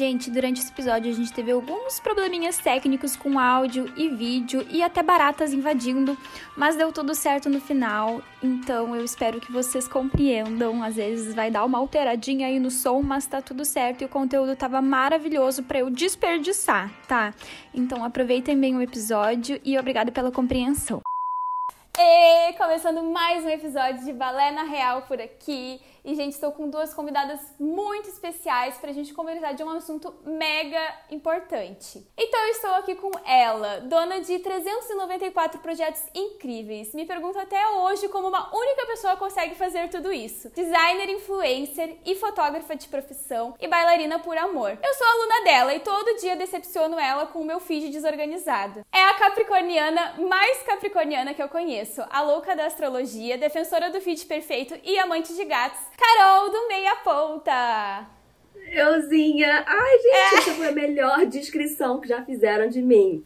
Gente, durante esse episódio a gente teve alguns probleminhas técnicos com áudio e vídeo e até baratas invadindo, mas deu tudo certo no final, então eu espero que vocês compreendam. Às vezes vai dar uma alteradinha aí no som, mas tá tudo certo e o conteúdo tava maravilhoso para eu desperdiçar, tá? Então aproveitem bem o episódio e obrigada pela compreensão. E começando mais um episódio de Balé na Real por aqui. E, gente, estou com duas convidadas muito especiais para a gente conversar de um assunto mega importante. Então, eu estou aqui com ela, dona de 394 projetos incríveis. Me pergunto até hoje como uma única pessoa consegue fazer tudo isso. Designer, influencer e fotógrafa de profissão e bailarina por amor. Eu sou aluna dela e todo dia decepciono ela com o meu feed desorganizado. É a capricorniana mais capricorniana que eu conheço, a louca da astrologia, defensora do feed perfeito e amante de gatos Carol do Meia Ponta. Euzinha. Ai, gente, é. essa foi a melhor descrição que já fizeram de mim.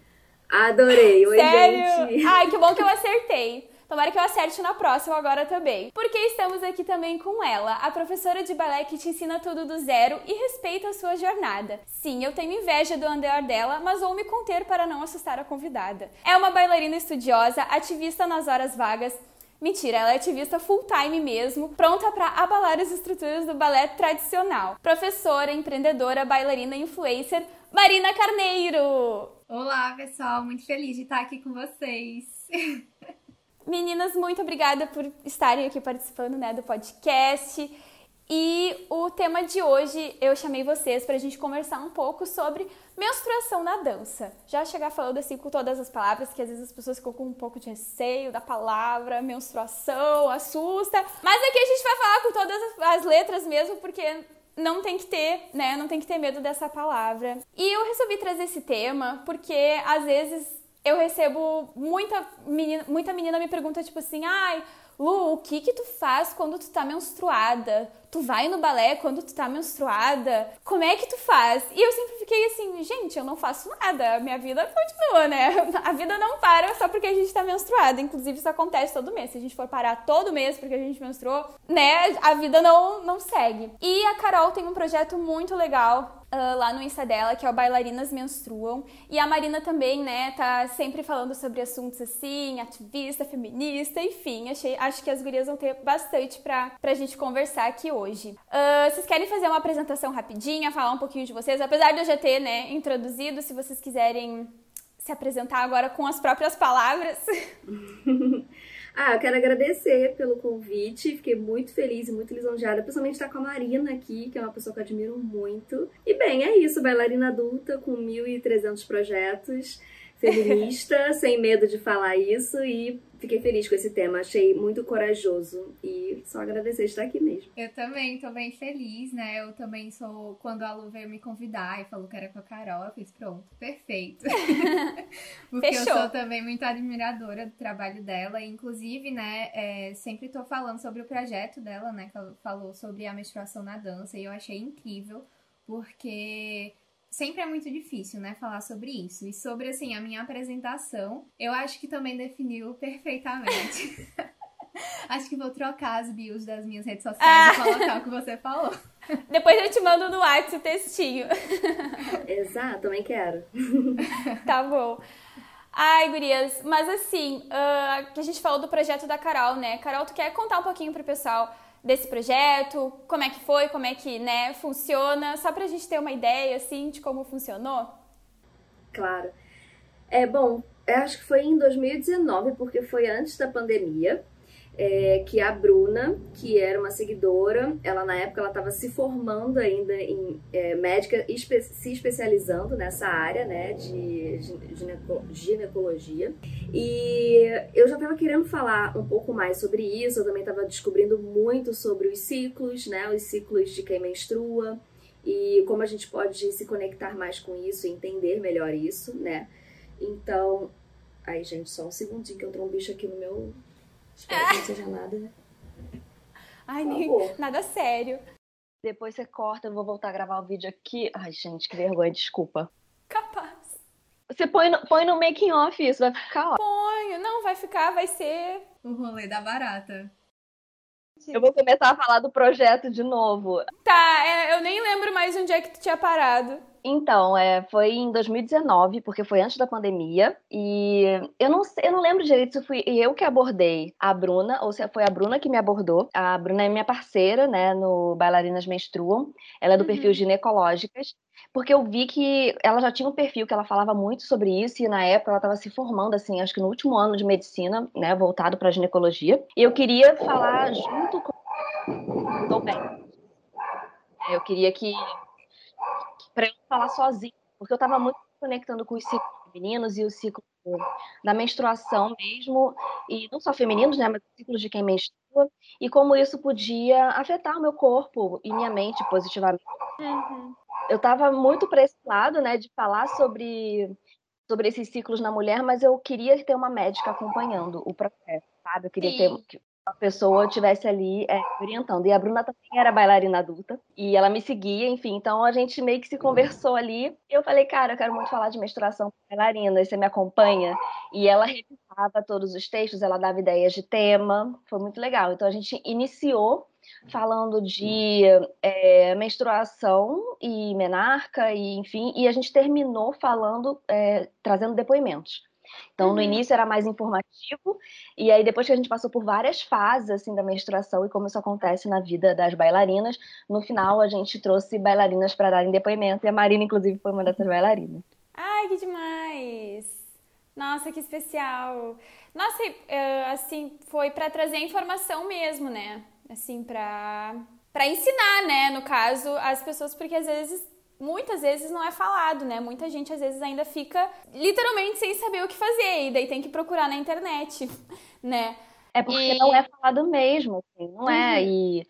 Adorei. Oi, Sério? gente. Ai, que bom que eu acertei. Tomara que eu acerte na próxima agora também. Porque estamos aqui também com ela, a professora de balé que te ensina tudo do zero e respeita a sua jornada. Sim, eu tenho inveja do andar dela, mas vou me conter para não assustar a convidada. É uma bailarina estudiosa, ativista nas horas vagas, Mentira, ela é ativista full time mesmo, pronta para abalar as estruturas do balé tradicional. Professora, empreendedora, bailarina, influencer, Marina Carneiro. Olá, pessoal, muito feliz de estar aqui com vocês. Meninas, muito obrigada por estarem aqui participando né, do podcast. E o tema de hoje eu chamei vocês para a gente conversar um pouco sobre menstruação na dança. Já chegar falando assim com todas as palavras, que às vezes as pessoas ficam com um pouco de receio da palavra menstruação, assusta. Mas aqui a gente vai falar com todas as letras mesmo, porque não tem que ter, né? Não tem que ter medo dessa palavra. E eu resolvi trazer esse tema porque às vezes eu recebo muita menina, muita menina me pergunta tipo assim: "Ai, Lu, o que que tu faz quando tu tá menstruada? Tu vai no balé quando tu tá menstruada? Como é que tu faz? E eu sempre fiquei assim, gente, eu não faço nada, minha vida continua, né? A vida não para só porque a gente tá menstruada. Inclusive, isso acontece todo mês. Se a gente for parar todo mês porque a gente menstruou, né, a vida não, não segue. E a Carol tem um projeto muito legal Uh, lá no Insta dela, que é o Bailarinas Menstruam. E a Marina também, né, tá sempre falando sobre assuntos assim, ativista, feminista, enfim. Achei, acho que as gurias vão ter bastante pra, pra gente conversar aqui hoje. Uh, vocês querem fazer uma apresentação rapidinha, falar um pouquinho de vocês? Apesar de eu já ter, né, introduzido, se vocês quiserem se apresentar agora com as próprias palavras. Ah, eu quero agradecer pelo convite, fiquei muito feliz e muito lisonjeada, principalmente estar com a Marina aqui, que é uma pessoa que eu admiro muito. E bem, é isso, bailarina adulta com 1.300 projetos, feminista, sem medo de falar isso e fiquei feliz com esse tema, achei muito corajoso e só agradecer estar aqui mesmo. Eu também tô bem feliz, né? Eu também sou, quando a Lu veio me convidar e falou que era com a Carol, eu fiz pronto, perfeito. Porque Fechou. eu sou também muito admiradora do trabalho dela, e inclusive, né, é, sempre tô falando sobre o projeto dela, né, que ela falou sobre a menstruação na dança, e eu achei incrível, porque sempre é muito difícil, né, falar sobre isso. E sobre, assim, a minha apresentação, eu acho que também definiu perfeitamente. acho que vou trocar as bios das minhas redes sociais ah. e colocar o que você falou. Depois eu te mando no WhatsApp o textinho. Exato, também quero. tá bom. Ai, gurias, mas assim, uh, que a gente falou do projeto da Carol, né? Carol, tu quer contar um pouquinho pro pessoal desse projeto, como é que foi, como é que, né, funciona, só pra gente ter uma ideia, assim, de como funcionou? Claro. É, bom, eu acho que foi em 2019, porque foi antes da pandemia, é, que a Bruna, que era uma seguidora, ela na época ela estava se formando ainda em é, médica, espe se especializando nessa área, né, de gineco ginecologia. E eu já estava querendo falar um pouco mais sobre isso, eu também estava descobrindo muito sobre os ciclos, né, os ciclos de quem menstrua e como a gente pode se conectar mais com isso entender melhor isso, né. Então, Aí, gente, só um segundinho que entrou um bicho aqui no meu. Espero que não seja nada. Né? Ai, nem, nada sério. Depois você corta, eu vou voltar a gravar o vídeo aqui. Ai, gente, que vergonha, desculpa. Capaz. Você põe no, põe no making off isso, vai ficar ó. Ponho, não, vai ficar, vai ser. O rolê da barata. Eu vou começar a falar do projeto de novo. Tá, é, eu nem lembro mais onde é que tu tinha parado. Então, é, foi em 2019, porque foi antes da pandemia, e eu não, eu não lembro direito se fui eu que abordei a Bruna, ou se foi a Bruna que me abordou. A Bruna é minha parceira, né, no Bailarinas Menstruam. Ela é do uhum. perfil Ginecológicas, porque eu vi que ela já tinha um perfil que ela falava muito sobre isso, e na época ela estava se formando, assim, acho que no último ano de medicina, né, voltado para ginecologia. E eu queria falar junto com. Tô bem. Eu queria que para eu falar sozinha, porque eu estava muito conectando com os ciclos femininos e o ciclo da menstruação mesmo, e não só femininos, né, mas os ciclos de quem menstrua, e como isso podia afetar o meu corpo e minha mente positivamente. Uhum. Eu estava muito para esse lado, né, de falar sobre sobre esses ciclos na mulher, mas eu queria ter uma médica acompanhando o processo, sabe? Eu queria Sim. ter a pessoa estivesse ali é, orientando. E a Bruna também era bailarina adulta e ela me seguia, enfim. Então a gente meio que se conversou ali. E eu falei, cara, eu quero muito falar de menstruação com bailarina, e você me acompanha? E ela revisava todos os textos, ela dava ideias de tema, foi muito legal. Então a gente iniciou falando de é, menstruação e menarca, e enfim, e a gente terminou falando, é, trazendo depoimentos. Então, uhum. no início era mais informativo, e aí depois que a gente passou por várias fases assim da menstruação e como isso acontece na vida das bailarinas, no final a gente trouxe bailarinas para darem depoimento, e a Marina, inclusive, foi uma dessas bailarinas. Ai, que demais! Nossa, que especial! Nossa, eh, assim, foi para trazer informação mesmo, né? Assim, para para ensinar, né, no caso, as pessoas, porque às vezes muitas vezes não é falado, né? Muita gente às vezes ainda fica literalmente sem saber o que fazer e daí tem que procurar na internet, né? É porque e... não é falado mesmo, assim, não é? uhum. é. E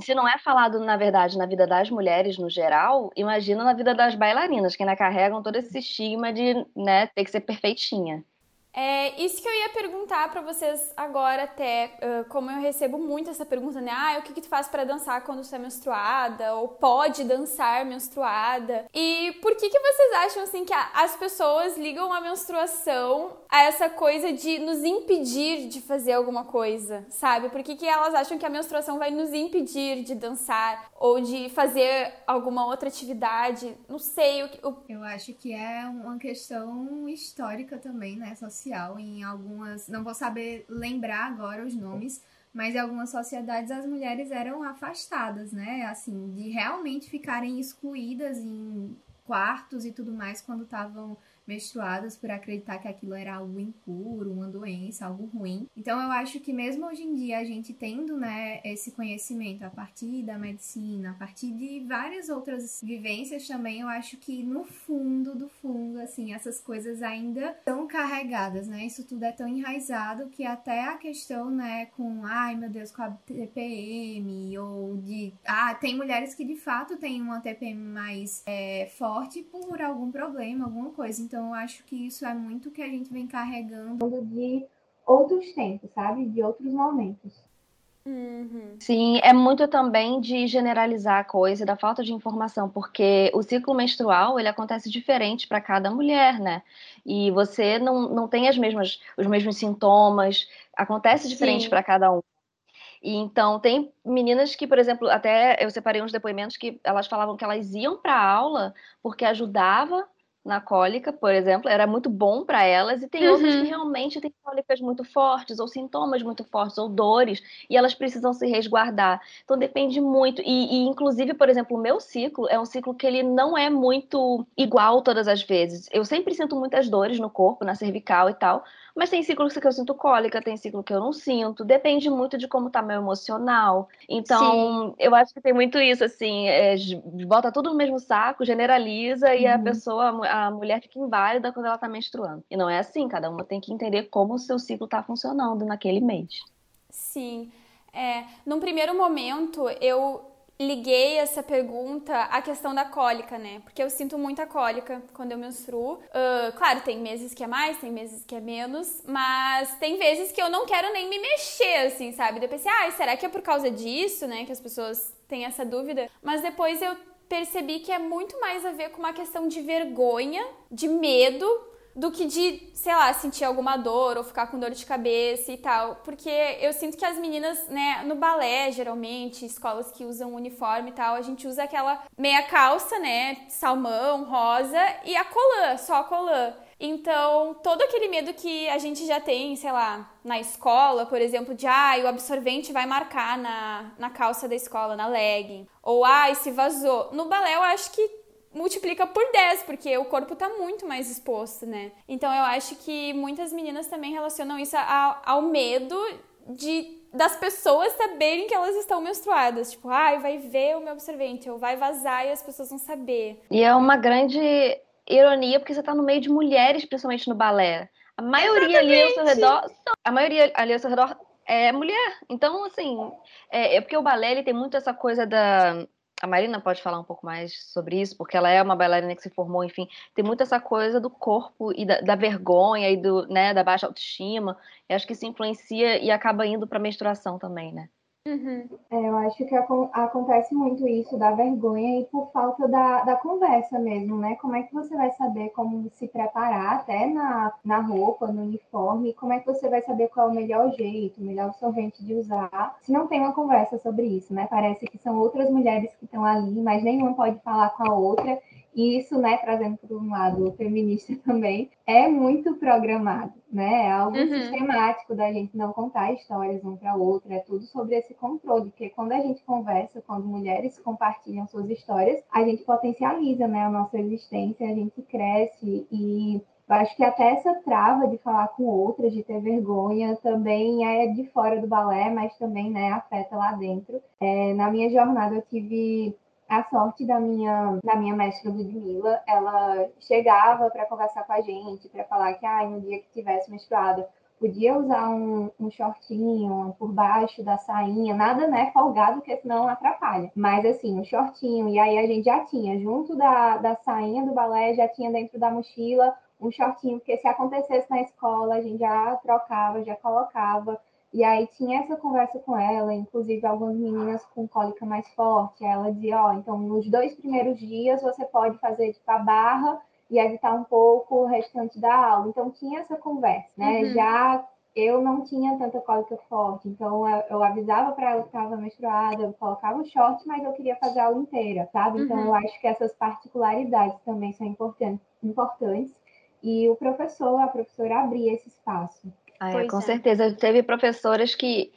se não é falado, na verdade, na vida das mulheres no geral, imagina na vida das bailarinas, que ainda carregam todo esse estigma de né, ter que ser perfeitinha. É isso que eu ia perguntar para vocês agora até, uh, como eu recebo muito essa pergunta, né? Ah, o que, que tu faz para dançar quando você é menstruada? Ou pode dançar menstruada? E por que que vocês acham, assim, que a, as pessoas ligam a menstruação a essa coisa de nos impedir de fazer alguma coisa, sabe? Por que que elas acham que a menstruação vai nos impedir de dançar ou de fazer alguma outra atividade? Não sei. O, o... Eu acho que é uma questão histórica também, né? Social em algumas, não vou saber lembrar agora os nomes, mas em algumas sociedades as mulheres eram afastadas, né? Assim, de realmente ficarem excluídas em quartos e tudo mais quando estavam menstruadas por acreditar que aquilo era algo impuro, uma doença, algo ruim. Então eu acho que mesmo hoje em dia a gente tendo, né, esse conhecimento a partir da medicina, a partir de várias outras vivências também, eu acho que no fundo do fundo, assim, essas coisas ainda estão carregadas, né? Isso tudo é tão enraizado que até a questão, né, com, ai meu Deus, com a TPM ou de, ah, tem mulheres que de fato têm uma TPM mais é, forte por algum problema, alguma coisa. Então então, eu acho que isso é muito que a gente vem carregando de outros tempos, sabe? De outros momentos. Uhum. Sim, é muito também de generalizar a coisa, da falta de informação, porque o ciclo menstrual ele acontece diferente para cada mulher, né? E você não, não tem as mesmas, os mesmos sintomas, acontece diferente para cada um. E então tem meninas que, por exemplo, até eu separei uns depoimentos que elas falavam que elas iam para aula porque ajudava na cólica, por exemplo, era muito bom para elas, e tem uhum. outras que realmente têm cólicas muito fortes, ou sintomas muito fortes, ou dores, e elas precisam se resguardar. Então depende muito. E, e, inclusive, por exemplo, o meu ciclo é um ciclo que ele não é muito igual todas as vezes. Eu sempre sinto muitas dores no corpo, na cervical e tal, mas tem ciclos que eu sinto cólica, tem ciclo que eu não sinto, depende muito de como tá meu emocional. Então, Sim. eu acho que tem muito isso, assim, é, bota tudo no mesmo saco, generaliza uhum. e a uhum. pessoa, a mulher fica inválida quando ela tá menstruando. E não é assim, cada uma tem que entender como o seu ciclo tá funcionando naquele mês. Sim. É, num primeiro momento, eu liguei essa pergunta à questão da cólica, né? Porque eu sinto muita cólica quando eu menstruo. Uh, claro, tem meses que é mais, tem meses que é menos, mas tem vezes que eu não quero nem me mexer, assim, sabe? Pensei, ah, será que é por causa disso, né? Que as pessoas têm essa dúvida. Mas depois eu percebi que é muito mais a ver com uma questão de vergonha, de medo do que de, sei lá, sentir alguma dor ou ficar com dor de cabeça e tal. Porque eu sinto que as meninas, né, no balé, geralmente, escolas que usam uniforme e tal, a gente usa aquela meia calça, né, salmão, rosa e a colã, só a colã. Então, todo aquele medo que a gente já tem, sei lá, na escola, por exemplo, de ah, o absorvente vai marcar na, na calça da escola, na legging. Ou ah, se vazou. No balé, eu acho que multiplica por 10, porque o corpo tá muito mais exposto, né? Então eu acho que muitas meninas também relacionam isso ao, ao medo de das pessoas saberem que elas estão menstruadas. Tipo, ai, vai ver o meu absorvente, ou vai vazar e as pessoas vão saber. E é uma grande ironia, porque você tá no meio de mulheres, principalmente no balé. A maioria Exatamente. ali ao seu redor. A maioria ali ao seu redor é mulher. Então, assim, é, é porque o balé ele tem muito essa coisa da a Marina pode falar um pouco mais sobre isso, porque ela é uma bailarina que se formou, enfim, tem muito essa coisa do corpo e da, da vergonha e do, né, da baixa autoestima. Eu acho que isso influencia e acaba indo para a menstruação também, né? Uhum. É, eu acho que acontece muito isso da vergonha e por falta da, da conversa mesmo, né? Como é que você vai saber como se preparar até na, na roupa, no uniforme? Como é que você vai saber qual é o melhor jeito, o melhor solvente de usar? Se não tem uma conversa sobre isso, né? Parece que são outras mulheres que estão ali, mas nenhuma pode falar com a outra. E isso, né, trazendo para um lado feminista também, é muito programado, né? É algo uhum. sistemático da gente não contar histórias um para outra, é tudo sobre esse controle, porque quando a gente conversa, quando mulheres compartilham suas histórias, a gente potencializa, né, a nossa existência, a gente cresce e eu acho que até essa trava de falar com outras, de ter vergonha, também é de fora do balé, mas também né, afeta lá dentro. É, na minha jornada, eu tive a sorte da minha, da minha mestra Ludmilla, ela chegava para conversar com a gente, para falar que ah, no dia que tivesse menstruada, podia usar um, um shortinho por baixo da sainha, nada né, folgado, porque senão atrapalha. Mas assim, um shortinho, e aí a gente já tinha, junto da, da sainha do balé, já tinha dentro da mochila um shortinho, porque se acontecesse na escola, a gente já trocava, já colocava. E aí tinha essa conversa com ela, inclusive algumas meninas com cólica mais forte. Ela dizia, ó, oh, então nos dois primeiros dias você pode fazer tipo a barra e evitar um pouco o restante da aula. Então tinha essa conversa, né? Uhum. Já eu não tinha tanta cólica forte, então eu, eu avisava para ela que estava menstruada, eu colocava o short, mas eu queria fazer a aula inteira, sabe? Então uhum. eu acho que essas particularidades também são importantes, importantes. E o professor, a professora abria esse espaço. Ah, é, com é. certeza. Teve professoras que,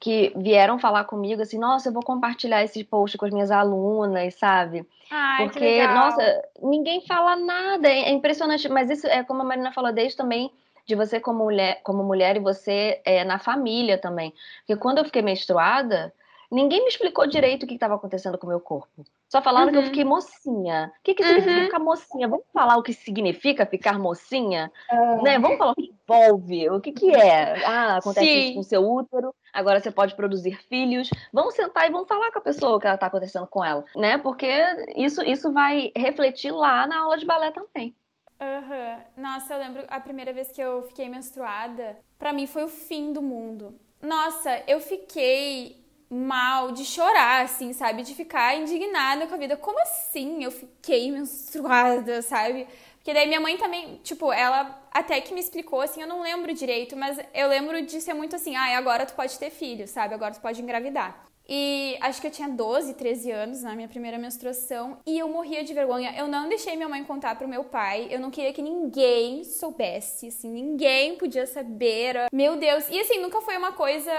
que vieram falar comigo assim, nossa, eu vou compartilhar esse post com as minhas alunas, sabe? Ai, Porque, nossa, ninguém fala nada, é, é impressionante, mas isso é como a Marina falou desde também de você como mulher, como mulher e você é, na família também. Porque quando eu fiquei menstruada, ninguém me explicou direito o que estava acontecendo com o meu corpo. Só falaram uhum. que eu uhum. fiquei mocinha. O que, que significa uhum. ficar mocinha? Vamos falar o que significa ficar mocinha? Uhum. Né? Vamos falar o que envolve, o que, que é. Ah, acontece Sim. isso com o seu útero, agora você pode produzir filhos. Vamos sentar e vamos falar com a pessoa o que está acontecendo com ela, né? Porque isso, isso vai refletir lá na aula de balé também. Uhum. Nossa, eu lembro a primeira vez que eu fiquei menstruada, para mim foi o fim do mundo. Nossa, eu fiquei mal, de chorar, assim, sabe? De ficar indignada com a vida. Como assim eu fiquei menstruada, sabe? Porque daí minha mãe também, tipo, ela até que me explicou, assim, eu não lembro direito, mas eu lembro de ser muito assim, ah, agora tu pode ter filho, sabe? Agora tu pode engravidar. E acho que eu tinha 12, 13 anos na minha primeira menstruação e eu morria de vergonha. Eu não deixei minha mãe contar pro meu pai. Eu não queria que ninguém soubesse, assim, ninguém podia saber. Meu Deus. E assim, nunca foi uma coisa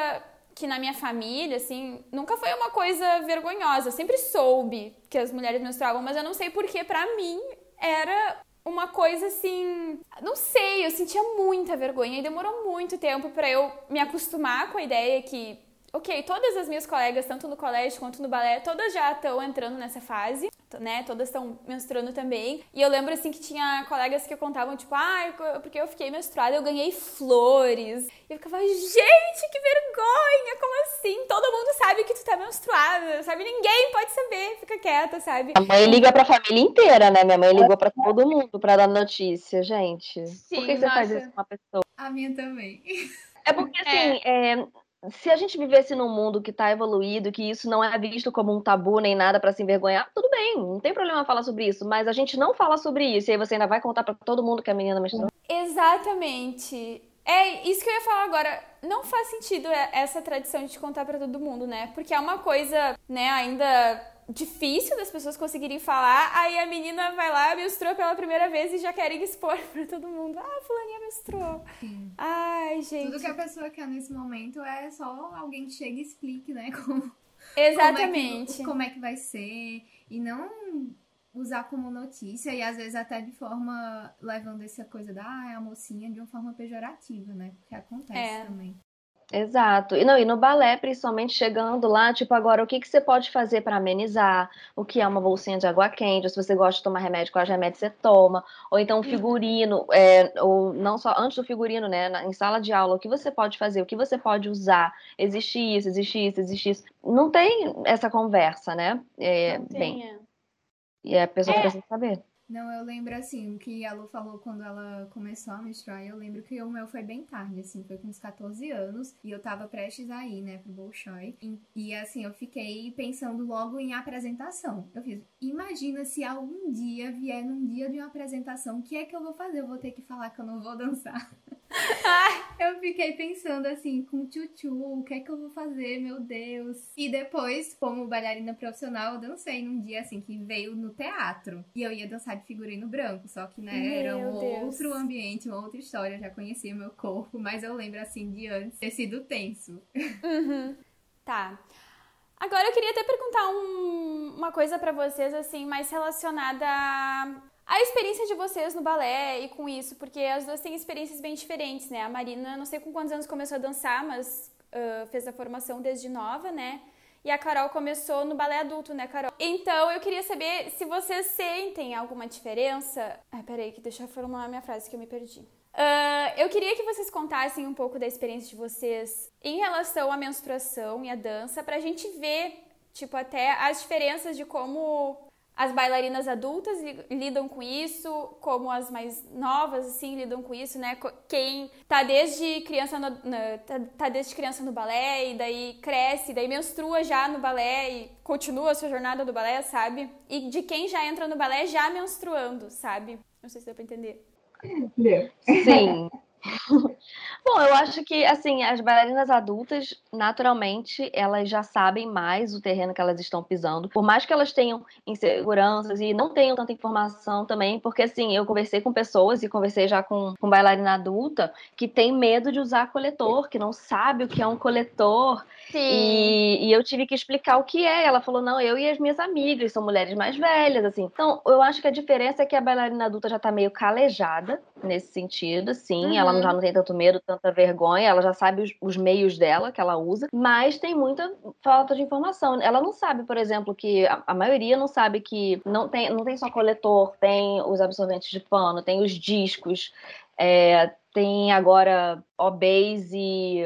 que na minha família, assim, nunca foi uma coisa vergonhosa. Eu sempre soube que as mulheres menstruavam, mas eu não sei porque para mim era uma coisa assim, não sei, eu sentia muita vergonha e demorou muito tempo para eu me acostumar com a ideia que, ok, todas as minhas colegas, tanto no colégio quanto no balé, todas já estão entrando nessa fase. né, todas estão menstruando também. E eu lembro, assim, que tinha colegas que contavam, tipo, ah, porque eu fiquei menstruada, eu ganhei flores. E eu ficava, gente, que vergonha, como assim? Todo mundo sabe que tu tá menstruada, sabe? Ninguém pode saber, fica quieta, sabe? A mãe liga pra família inteira, né? Minha mãe ligou pra todo mundo pra dar notícia, gente. Sim, Por que você nossa. faz isso com uma pessoa? A minha também. É porque, assim, é. É, se a gente vivesse num mundo que está evoluído, que isso não é visto como um tabu nem nada para se envergonhar, tudo bem, não tem problema falar sobre isso, mas a gente não fala sobre isso e aí você ainda vai contar para todo mundo que a menina menstruou. Exatamente. É isso que eu ia falar agora. Não faz sentido essa tradição de contar para todo mundo, né? Porque é uma coisa, né, ainda difícil das pessoas conseguirem falar, aí a menina vai lá, menstruou pela primeira vez e já querem expor pra todo mundo. Ah, fulaninha menstruou. Ai, gente. Tudo que a pessoa quer nesse momento é só alguém que chegue e explique, né? Como, Exatamente. Como é, que, como é que vai ser. E não usar como notícia e às vezes até de forma levando essa coisa da ah, é a mocinha de uma forma pejorativa, né? Porque acontece é. também. Exato. E não, e no balé, principalmente chegando lá, tipo, agora o que, que você pode fazer para amenizar? O que é uma bolsinha de água quente? Ou se você gosta de tomar remédio, quais remédios você toma? Ou então um figurino, é, ou não só antes do figurino, né? Na, em sala de aula, o que você pode fazer? O que você pode usar? Existe isso, existe isso, existe isso. Não tem essa conversa, né? É, não bem, é. E a pessoa é. precisa saber. Não, eu lembro assim, o que a Lu falou quando ela começou a menstruar, eu lembro que o meu foi bem tarde, assim, foi com uns 14 anos, e eu tava prestes a ir, né, pro Bolshoi. E, e assim, eu fiquei pensando logo em apresentação. Eu fiz, imagina se algum dia vier num dia de uma apresentação, o que é que eu vou fazer? Eu vou ter que falar que eu não vou dançar. eu fiquei pensando assim, com tchutchu, o que é que eu vou fazer, meu Deus. E depois, como bailarina profissional, eu dancei num dia assim que veio no teatro. E eu ia dançar de figurino branco, só que, né, meu era um Deus. outro ambiente, uma outra história. Eu já conhecia meu corpo, mas eu lembro assim de antes ter sido tenso. Uhum. Tá. Agora eu queria até perguntar um, uma coisa para vocês, assim, mais relacionada a a experiência de vocês no balé e com isso, porque as duas têm experiências bem diferentes, né? A Marina, não sei com quantos anos começou a dançar, mas uh, fez a formação desde nova, né? E a Carol começou no balé adulto, né, Carol? Então eu queria saber se vocês sentem alguma diferença. Ai, peraí, que deixa eu formular minha frase que eu me perdi. Uh, eu queria que vocês contassem um pouco da experiência de vocês em relação à menstruação e à dança, pra gente ver, tipo, até as diferenças de como as bailarinas adultas lidam com isso, como as mais novas assim lidam com isso, né? Quem tá desde criança no, tá, tá, desde criança no balé e daí cresce, daí menstrua já no balé e continua a sua jornada do balé, sabe? E de quem já entra no balé já menstruando, sabe? Não sei se deu para entender. Sim. Bom, eu acho que, assim, as bailarinas adultas, naturalmente, elas já sabem mais o terreno que elas estão pisando. Por mais que elas tenham inseguranças e não tenham tanta informação também, porque, assim, eu conversei com pessoas e conversei já com, com bailarina adulta que tem medo de usar coletor, que não sabe o que é um coletor. Sim. E, e eu tive que explicar o que é. Ela falou, não, eu e as minhas amigas são mulheres mais velhas, assim. Então, eu acho que a diferença é que a bailarina adulta já tá meio calejada nesse sentido, assim. Uhum. Ela já não tem tanto medo, tanta vergonha, ela já sabe os, os, meios dela que ela usa, mas tem muita falta de informação. Ela não sabe, por exemplo, que a, a maioria não sabe que não tem, não tem só coletor, tem os absorventes de pano, tem os discos, é, tem agora OBs e,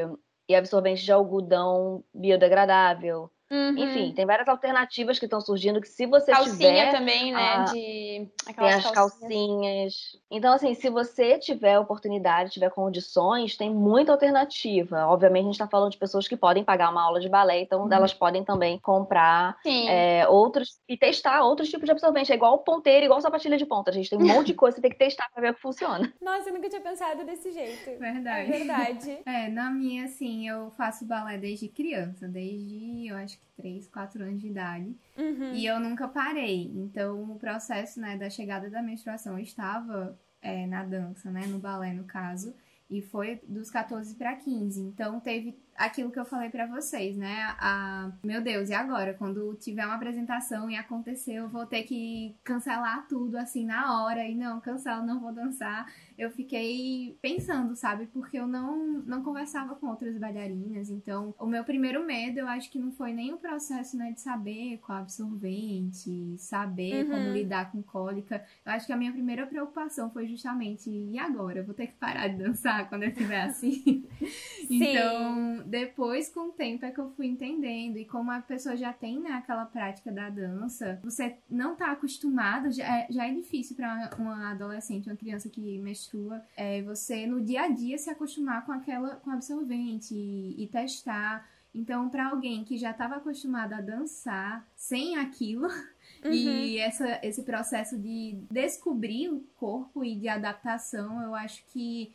e absorventes de algodão biodegradável. Uhum. Enfim, tem várias alternativas que estão surgindo que se você Calcinha tiver... também, né? A... De... Tem as calcinhas. calcinhas. Então, assim, se você tiver oportunidade, tiver condições, tem muita alternativa. Obviamente, a gente está falando de pessoas que podem pagar uma aula de balé, então uhum. elas podem também comprar é, outros e testar outros tipos de absorvente. É igual ponteiro, igual sapatilha de ponta. A gente tem um monte de coisa que você tem que testar para ver o que funciona. Nossa, eu nunca tinha pensado desse jeito. Verdade. É verdade. é, na minha, assim, eu faço balé desde criança, desde, eu acho que 3, 4 anos de idade. Uhum. E eu nunca parei. Então, o processo, né, da chegada da menstruação estava é, na dança, né, no balé, no caso. E foi dos 14 para 15. Então teve aquilo que eu falei para vocês, né? A, meu Deus, e agora? Quando tiver uma apresentação e acontecer, eu vou ter que cancelar tudo assim na hora. E não, cancelo, não vou dançar. Eu fiquei pensando, sabe? Porque eu não, não conversava com outras bailarinas. Então, o meu primeiro medo, eu acho que não foi nem o processo, né, de saber qual absorvente, saber uhum. como lidar com cólica. Eu acho que a minha primeira preocupação foi justamente, e agora? Eu vou ter que parar de dançar quando eu estiver assim? então, depois, com o tempo, é que eu fui entendendo. E como a pessoa já tem né, aquela prática da dança, você não tá acostumado, já é, já é difícil para uma adolescente, uma criança que menstrua, é, você no dia a dia se acostumar com aquela, com absorvente e, e testar. Então, para alguém que já estava acostumado a dançar sem aquilo, Uhum. E essa, esse processo de descobrir o corpo e de adaptação, eu acho que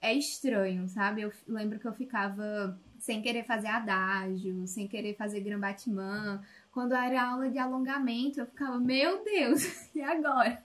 é estranho, sabe? Eu lembro que eu ficava sem querer fazer adágio, sem querer fazer grambatimã. Quando era aula de alongamento, eu ficava, meu Deus, e agora?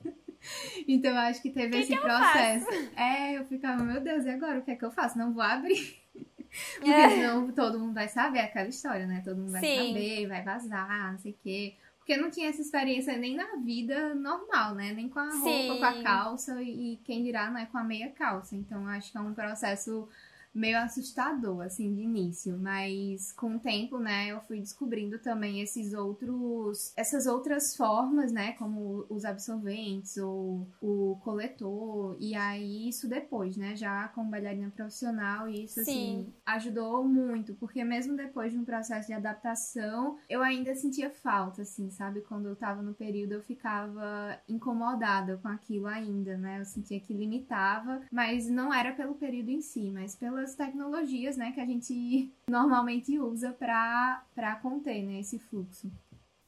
Então eu acho que teve que esse que processo. É, eu ficava, meu Deus, e agora? O que é que eu faço? Não vou abrir. Porque é. senão todo mundo vai saber aquela história, né? Todo mundo vai Sim. saber, vai vazar, não sei o quê. Porque eu não tinha essa experiência nem na vida normal, né? Nem com a roupa, Sim. com a calça e, e quem dirá, não é com a meia calça. Então acho que é um processo meio assustador, assim, de início. Mas com o tempo, né, eu fui descobrindo também esses outros, essas outras formas, né, como os absorventes ou o coletor. E aí, isso depois, né, já como bailarina profissional, isso, assim, Sim. assim, ajudou muito. Porque mesmo depois de um processo de adaptação, eu ainda sentia falta, assim, sabe? Quando eu tava no período, eu ficava incomodada com aquilo ainda, né? Eu sentia que limitava, mas não era pelo período em si, mas pela pelas tecnologias, né, que a gente normalmente usa para conter, né, esse fluxo.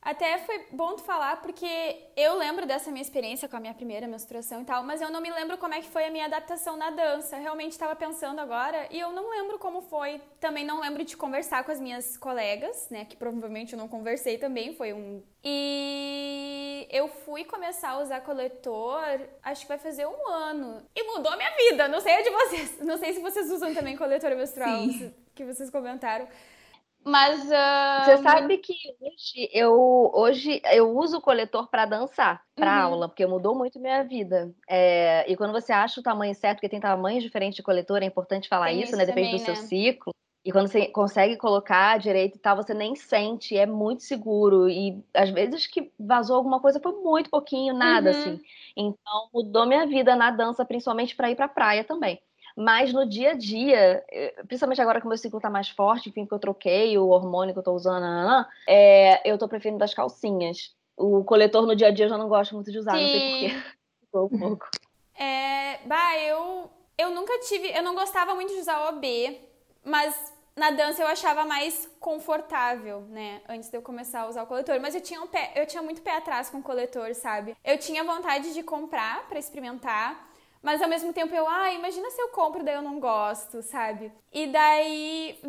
Até foi bom tu falar, porque eu lembro dessa minha experiência com a minha primeira menstruação e tal, mas eu não me lembro como é que foi a minha adaptação na dança. Realmente estava pensando agora e eu não lembro como foi. Também não lembro de conversar com as minhas colegas, né, que provavelmente eu não conversei também, foi um... E eu fui começar a usar coletor, acho que vai fazer um ano. E mudou a minha vida, não sei a de vocês. Não sei se vocês usam também coletor menstrual, Sim. que vocês comentaram. Mas uh... você sabe que hoje eu hoje eu uso o coletor para dançar, para uhum. aula, porque mudou muito minha vida. É, e quando você acha o tamanho certo, porque tem tamanhos diferentes de coletor, é importante falar tem isso, né? Depende também, do seu né? ciclo. E quando você consegue colocar direito e tal, você nem sente, é muito seguro. E às vezes que vazou alguma coisa foi muito pouquinho, nada uhum. assim. Então mudou minha vida na dança, principalmente para ir para praia também. Mas no dia a dia, eh, principalmente agora que o meu ciclo tá mais forte, enfim, que eu troquei o hormônio que eu tô usando, é, eu tô preferindo das calcinhas. O coletor no dia a dia eu já não gosto muito de usar, Sim. não sei porquê. um pouco. É, bah, eu, eu nunca tive. Eu não gostava muito de usar OB, mas na dança eu achava mais confortável, né? Antes de eu começar a usar o coletor. Mas eu tinha, um pé, eu tinha muito pé atrás com o coletor, sabe? Eu tinha vontade de comprar para experimentar. Mas ao mesmo tempo eu, ah, imagina se eu compro, daí eu não gosto, sabe? E daí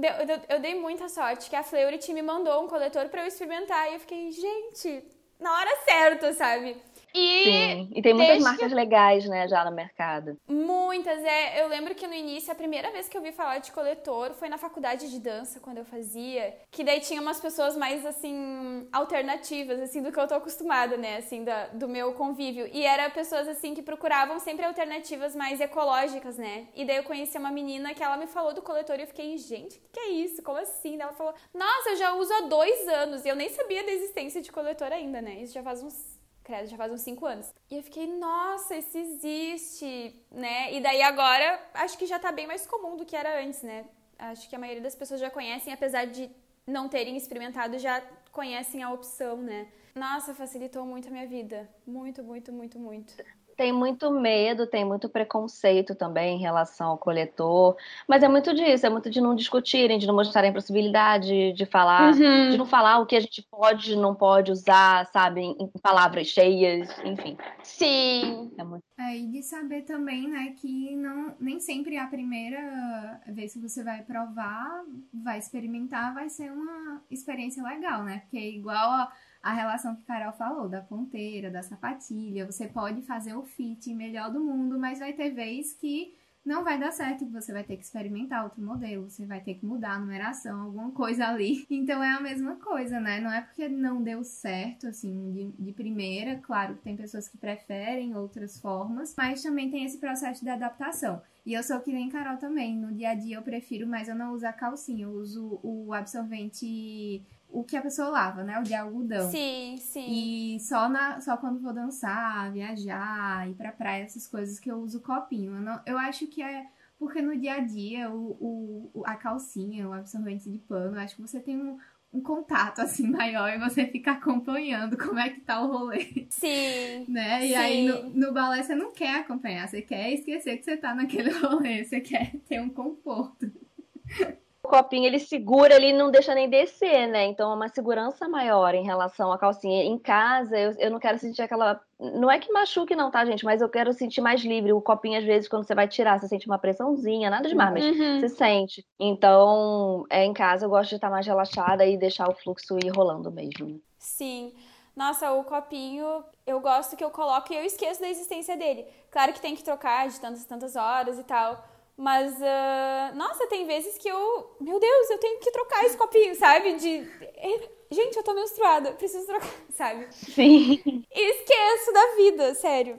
eu, dei muita sorte que a Fleury me mandou um coletor para eu experimentar e eu fiquei, gente, na hora certa, sabe? E, Sim. e tem muitas marcas que... legais, né, já no mercado. Muitas, é. Eu lembro que no início, a primeira vez que eu vi falar de coletor foi na faculdade de dança, quando eu fazia. Que daí tinha umas pessoas mais, assim, alternativas, assim, do que eu tô acostumada, né, assim, da, do meu convívio. E era pessoas, assim, que procuravam sempre alternativas mais ecológicas, né. E daí eu conheci uma menina que ela me falou do coletor e eu fiquei, gente, o que, que é isso? Como assim? Ela falou, nossa, eu já uso há dois anos. E eu nem sabia da existência de coletor ainda, né. Isso já faz uns credo, já faz uns 5 anos. E eu fiquei, nossa, isso existe, né? E daí agora, acho que já tá bem mais comum do que era antes, né? Acho que a maioria das pessoas já conhecem, apesar de não terem experimentado, já conhecem a opção, né? Nossa, facilitou muito a minha vida. Muito, muito, muito, muito tem muito medo, tem muito preconceito também em relação ao coletor, mas é muito disso, é muito de não discutirem, de não mostrarem possibilidade de falar, uhum. de não falar o que a gente pode, não pode usar, sabe, em, palavras cheias, enfim. Sim. É muito... É, e de saber também, né, que não, nem sempre a primeira vez que você vai provar, vai experimentar, vai ser uma experiência legal, né, porque é igual a a relação que Carol falou, da ponteira, da sapatilha. Você pode fazer o fit melhor do mundo, mas vai ter vez que não vai dar certo, você vai ter que experimentar outro modelo, você vai ter que mudar a numeração, alguma coisa ali. Então é a mesma coisa, né? Não é porque não deu certo, assim, de, de primeira, claro que tem pessoas que preferem outras formas, mas também tem esse processo de adaptação. E eu sou que nem Carol também. No dia a dia eu prefiro, mas eu não uso a calcinha, eu uso o absorvente o que a pessoa lava, né? O de algodão. Sim, sim. E só, na, só quando vou dançar, viajar, ir pra praia, essas coisas que eu uso copinho. Eu, não, eu acho que é porque no dia a dia o, o, a calcinha, o absorvente de pano, acho que você tem um, um contato assim maior e você fica acompanhando como é que tá o rolê. Sim. né? E sim. aí no, no balé você não quer acompanhar, você quer esquecer que você tá naquele rolê, você quer ter um conforto copinho ele segura, ele não deixa nem descer, né? Então é uma segurança maior em relação à calcinha. Em casa, eu, eu não quero sentir aquela. Não é que machuque, não, tá, gente? Mas eu quero sentir mais livre. O copinho, às vezes, quando você vai tirar, você sente uma pressãozinha, nada demais, mas Uhum. você sente. Então, é, em casa, eu gosto de estar mais relaxada e deixar o fluxo ir rolando mesmo. Sim. Nossa, o copinho, eu gosto que eu coloco e eu esqueço da existência dele. Claro que tem que trocar de tantas tantas horas e tal. Mas, ah, nossa, tem vezes que eu. Meu Deus, eu tenho que trocar esse copinho, sabe? De. Gente, eu tô menstruada, preciso trocar, sabe? Sim. Esqueço da vida, sério.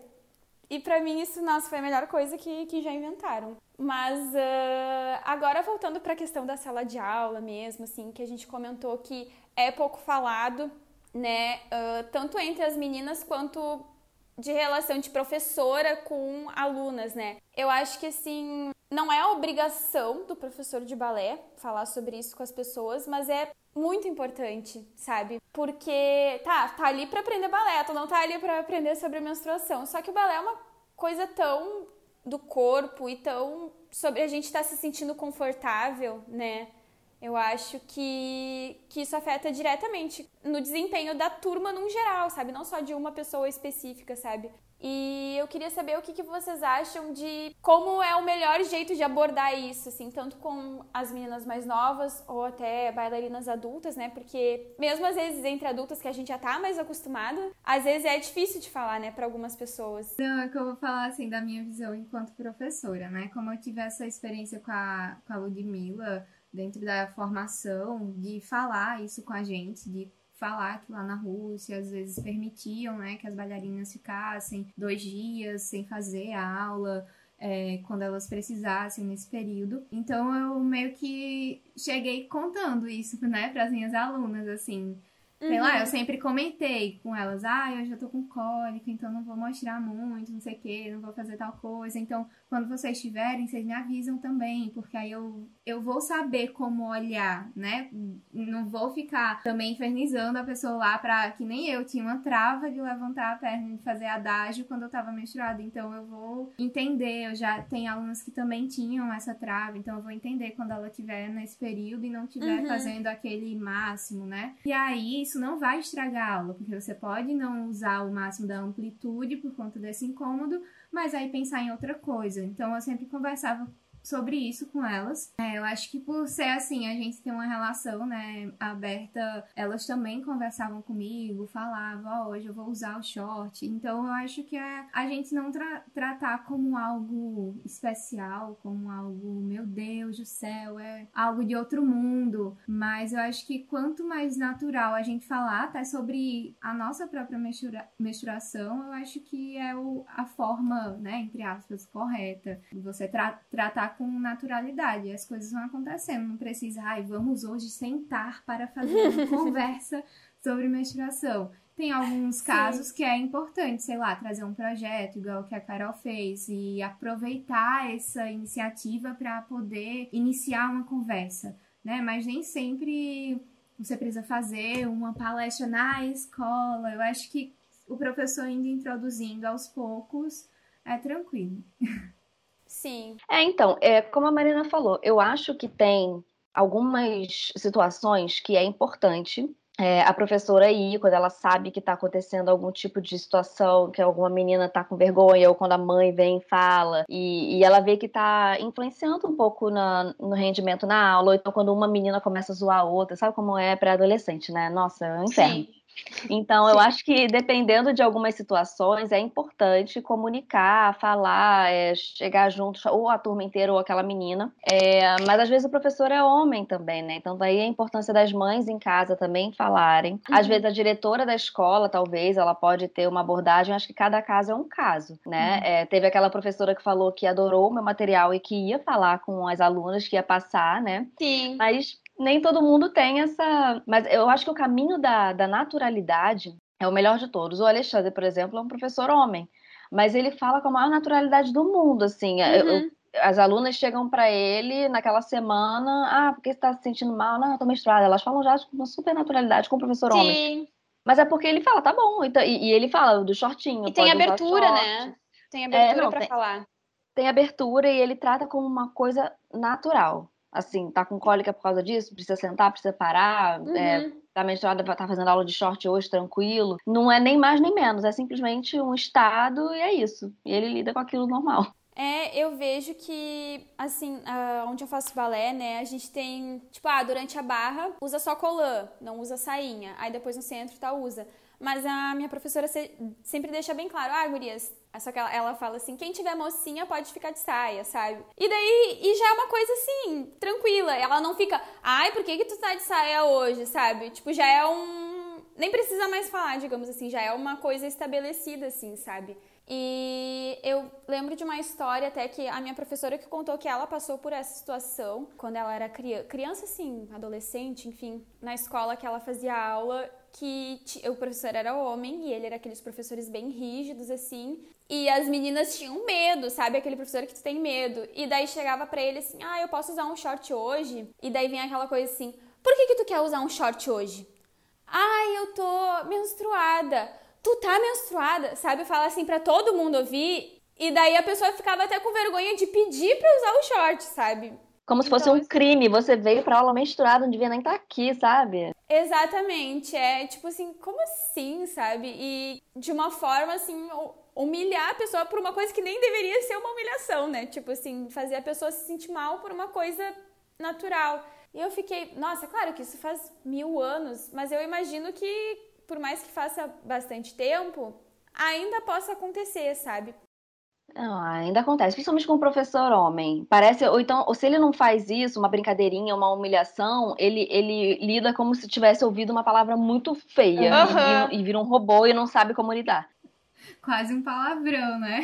E pra mim isso, nossa, foi a melhor coisa que, que já inventaram. Mas ah, agora voltando pra questão da sala de aula mesmo, assim, que a gente comentou que é pouco falado, né? ah, tanto entre as meninas quanto de relação de professora com alunas, né? Eu acho que assim, não é a obrigação do professor de balé falar sobre isso com as pessoas, mas é muito importante, sabe? Porque tá, tá ali pra aprender balé, tu não tá ali pra aprender sobre menstruação. Só que o balé é uma coisa tão do corpo e tão sobre a gente estar se sentindo confortável, né? Eu acho que, que isso afeta diretamente no desempenho da turma num geral, sabe? Não só de uma pessoa específica, sabe? E eu queria saber o que, que vocês acham de como é o melhor jeito de abordar isso, assim, tanto com as meninas mais novas ou até bailarinas adultas, né? Porque mesmo às vezes entre adultas que a gente já tá mais acostumado, às vezes é difícil de falar, né, para algumas pessoas. Então, é que eu vou falar assim da minha visão enquanto professora, né? Como eu tive essa experiência com a, com a Ludmilla dentro da formação, de falar isso com a gente, de falar que lá na Rússia às vezes permitiam, né, que as bailarinas ficassem dois dias sem fazer a aula. é, quando elas precisassem nesse período. Então eu meio que cheguei contando isso, né, para as minhas alunas, assim. Sei lá, eu sempre comentei com elas, ah, eu já tô com cólica, então não vou mostrar muito, não sei o que, não vou fazer tal coisa. Então, quando vocês tiverem, vocês me avisam também, porque aí eu, eu vou saber como olhar, né? Não vou ficar também infernizando a pessoa lá pra. Que nem eu tinha uma trava de levantar a perna de fazer adágio quando eu tava menstruada. Então eu vou entender. Eu já tenho alunas que também tinham essa trava, então eu vou entender quando ela estiver nesse período e não estiver Uhum. fazendo aquele máximo, né? E aí isso não vai estragar a aula, porque você pode não usar o máximo da amplitude por conta desse incômodo, mas aí pensar em outra coisa. Então eu sempre conversava sobre isso com elas. É, eu acho que por ser assim, a gente tem uma relação, né, aberta, elas também conversavam comigo, falavam, ó, hoje eu vou usar o short. Então eu acho que é a gente não tra- tratar como algo especial, como algo, meu Deus do céu, é algo de outro mundo. Mas eu acho que quanto mais natural a gente falar até sobre a nossa própria menstrua- menstruação, eu acho que é o, a forma, né, entre aspas, correta você tra- tratar com naturalidade. As coisas vão acontecendo, não precisa, ai, vamos hoje sentar para fazer uma conversa sobre menstruação. Tem alguns casos que é importante, sei lá, trazer um projeto, igual o que a Carol fez, e aproveitar essa iniciativa para poder iniciar uma conversa, né? Mas nem sempre você precisa fazer uma palestra na escola. Eu acho que o professor indo introduzindo aos poucos é tranquilo. Sim. É, então, é, como a Marina falou, eu acho que tem algumas situações que é importante é, a professora ir quando ela sabe que está acontecendo algum tipo de situação, que alguma menina está com vergonha, ou quando a mãe vem e fala, e, e ela vê que está influenciando um pouco na- no rendimento na aula, ou então quando uma menina começa a zoar a outra, sabe como é para adolescente, né? Nossa, é um inferno. Então, eu acho que dependendo de algumas situações, é importante comunicar, falar, é, chegar junto, ou a turma inteira ou aquela menina. É, mas às vezes o professor é homem também, né? Então, daí a importância das mães em casa também falarem. Uhum. Às vezes a diretora da escola, talvez, ela pode ter uma abordagem, acho que cada caso é um caso, né? Uhum. É, teve aquela professora que falou que adorou o meu material e que ia falar com as alunas, que ia passar, né? Sim. Mas nem todo mundo tem essa. Mas eu acho que o caminho da, da naturalidade é o melhor de todos. O Alexandre, por exemplo, é um professor homem, mas ele fala com a maior naturalidade do mundo, assim. Uhum. Eu, as alunas chegam para ele naquela semana, ah, porque você está se sentindo mal? Não, eu tô menstruada. Elas falam já com uma super naturalidade com o professor Sim. homem. Mas é porque ele fala, tá bom. Então, e, e ele fala do shortinho. E tem abertura, né? Tem abertura é, para falar. Tem abertura e ele trata como uma coisa natural assim, tá com cólica por causa disso, precisa sentar, precisa parar, é, uhum. é, tá menstruada, tá fazendo aula de short hoje, tranquilo. Não é nem mais nem menos, é simplesmente um estado e é isso. E ele lida com aquilo normal. É, eu vejo que, assim, uh, onde eu faço balé, né, a gente tem, tipo, ah, durante a barra usa só colã, não usa sainha. Aí depois no centro tá, usa. Mas a minha professora sempre deixa bem claro, ah, gurias, só que ela, ela, fala assim: quem tiver mocinha pode ficar de saia, sabe? E daí, e já é uma coisa assim, tranquila. Ela não fica, ai, por que, que tu tá de saia hoje, sabe? Tipo, já é um. Nem precisa mais falar, digamos assim, já é uma coisa estabelecida, assim, sabe? E eu lembro de uma história até que a minha professora que contou que ela passou por essa situação quando ela era criança, criança assim, adolescente, enfim, na escola que ela fazia aula, que o professor era homem e ele era aqueles professores bem rígidos assim, e as meninas tinham medo, sabe? Aquele professor que tu tem medo. E daí chegava para ele assim: "Ah, eu posso usar um short hoje?" E daí vinha aquela coisa assim: "Por que que tu quer usar um short hoje?" "Ai, eu tô menstruada." tu tá menstruada, sabe? Fala assim para todo mundo ouvir. E daí a pessoa ficava até com vergonha de pedir pra usar o short, sabe? Como se fosse então, um assim crime, você veio pra aula menstruada, não devia nem estar tá aqui, sabe? Exatamente, é tipo assim, como assim, sabe? E de uma forma assim, humilhar a pessoa por uma coisa que nem deveria ser uma humilhação, né? Tipo assim, fazer a pessoa se sentir mal por uma coisa natural. E eu fiquei, nossa, claro que isso faz mil anos, mas eu imagino que por mais que faça bastante tempo, ainda possa acontecer, sabe? Não, ainda acontece, principalmente com o professor homem. Parece, ou então, ou se ele não faz isso, uma brincadeirinha, uma humilhação, ele, ele lida como se tivesse ouvido uma palavra muito feia uhum. e, e vira um robô e não sabe como lidar. Quase um palavrão, né?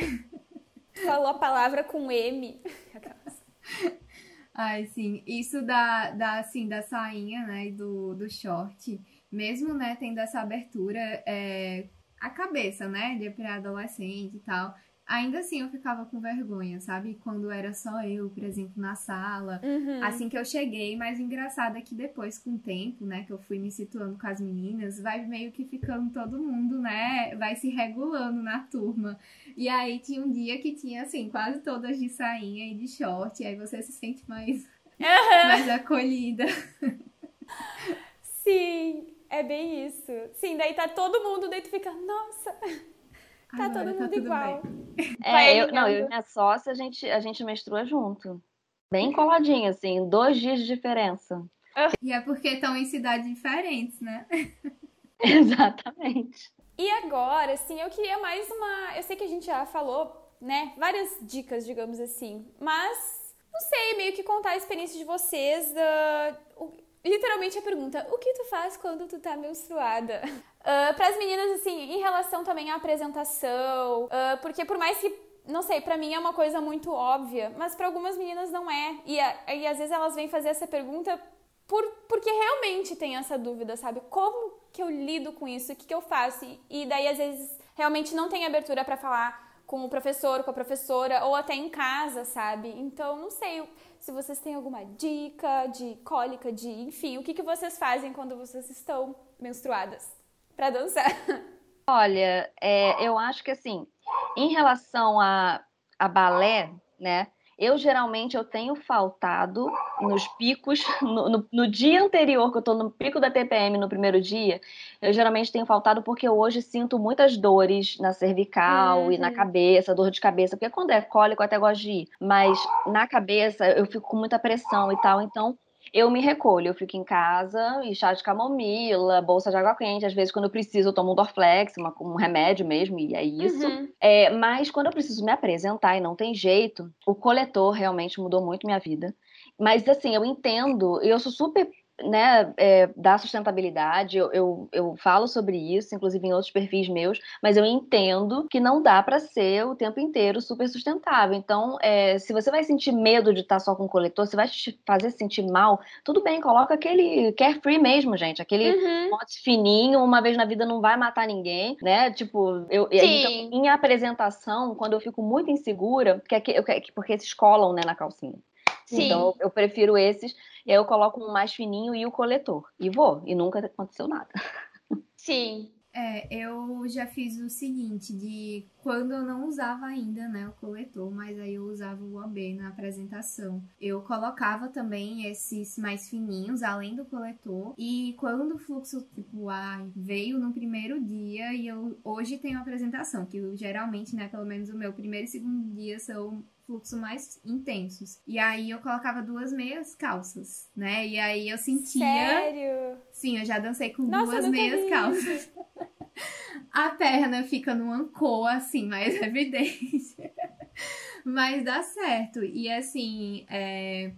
Falou a palavra com M. Ai, sim. Isso da, da, assim, da sainha, né, e do, do short mesmo, né, tendo essa abertura, é, a cabeça, né, de pré-adolescente e tal, ainda assim eu ficava com vergonha, sabe? Quando era só eu, por exemplo, na sala. Uhum. Assim que eu cheguei, mas o engraçado é que depois, com o tempo, né, que eu fui me situando com as meninas, vai meio que ficando todo mundo, né, vai se regulando na turma. E aí tinha um dia que tinha, assim, quase todas de sainha e de short, e aí você se sente mais, uhum. mais acolhida. Sim, é bem isso. Sim, daí tá todo mundo, daí tu fica, nossa, tá Agora todo tá mundo igual. É, eu, não, eu e minha sócia, a gente, a gente menstrua junto. Bem coladinho, assim, dois dias de diferença. E é porque estão em cidades diferentes, né? Exatamente. E agora, assim, eu queria mais uma. Eu sei que a gente já falou, né? Várias dicas, digamos assim. Mas, não sei, meio que contar a experiência de vocês. Da literalmente a pergunta: o que tu faz quando tu tá menstruada? Uh, ah, para as meninas, assim, em relação também à apresentação, uh, porque por mais que não sei, para mim é uma coisa muito óbvia, mas para algumas meninas não é. E, e às vezes elas vêm fazer essa pergunta por, porque realmente tem essa dúvida, sabe? Como que eu lido com isso? O que, que eu faço? E, daí às vezes realmente não tem abertura para falar com o professor, com a professora, ou até em casa, sabe? Então, não sei se vocês têm alguma dica de cólica, de enfim, o que, que vocês fazem quando vocês estão menstruadas para dançar? Olha, é, eu acho que assim, em relação a, a balé, né? Eu geralmente eu tenho faltado nos picos, no, no, no, dia anterior, que eu estou no pico da TPM no primeiro dia, eu geralmente tenho faltado porque eu hoje sinto muitas dores na cervical uhum. e na cabeça, dor de cabeça, porque quando é cólico eu até gosto de ir, mas na cabeça eu fico com muita pressão e tal, então eu me recolho, eu fico em casa e chá de camomila, bolsa de água quente. Às vezes, quando eu preciso, eu tomo um Dorflex, uma, um remédio mesmo, e é isso. Uhum. É, mas quando eu preciso me apresentar e não tem jeito, o coletor realmente mudou muito minha vida. Mas assim, eu entendo, eu sou super né, é, da sustentabilidade, eu, eu, eu, falo sobre isso, inclusive em outros perfis meus, mas eu entendo que não dá para ser o tempo inteiro super sustentável. Então, é, se você vai sentir medo de estar só com o coletor, se vai te fazer sentir mal, tudo bem, coloca aquele carefree mesmo, gente, aquele uhum. fininho, uma vez na vida não vai matar ninguém, né? Tipo, eu, então, em apresentação, quando eu fico muito insegura, porque, porque esses colam né, na calcinha. Sim. Então, eu prefiro esses eu coloco um mais fininho e o coletor. E vou. E nunca aconteceu nada. Sim. É, eu já fiz o seguinte, de quando eu não usava ainda, né, o coletor, mas aí eu usava o OB na apresentação. Eu colocava também esses mais fininhos, além do coletor, e quando o fluxo, tipo, ah, veio no primeiro dia, e eu hoje tenho a apresentação, que eu, geralmente, né, pelo menos o meu primeiro e segundo dia são fluxo mais intensos. E aí eu colocava duas meias calças, né? E aí eu sentia. Sério? Sim, eu já dancei com Nossa, duas meias calças. A perna fica no ancô, assim, mais evidente. Mas dá certo. E assim, é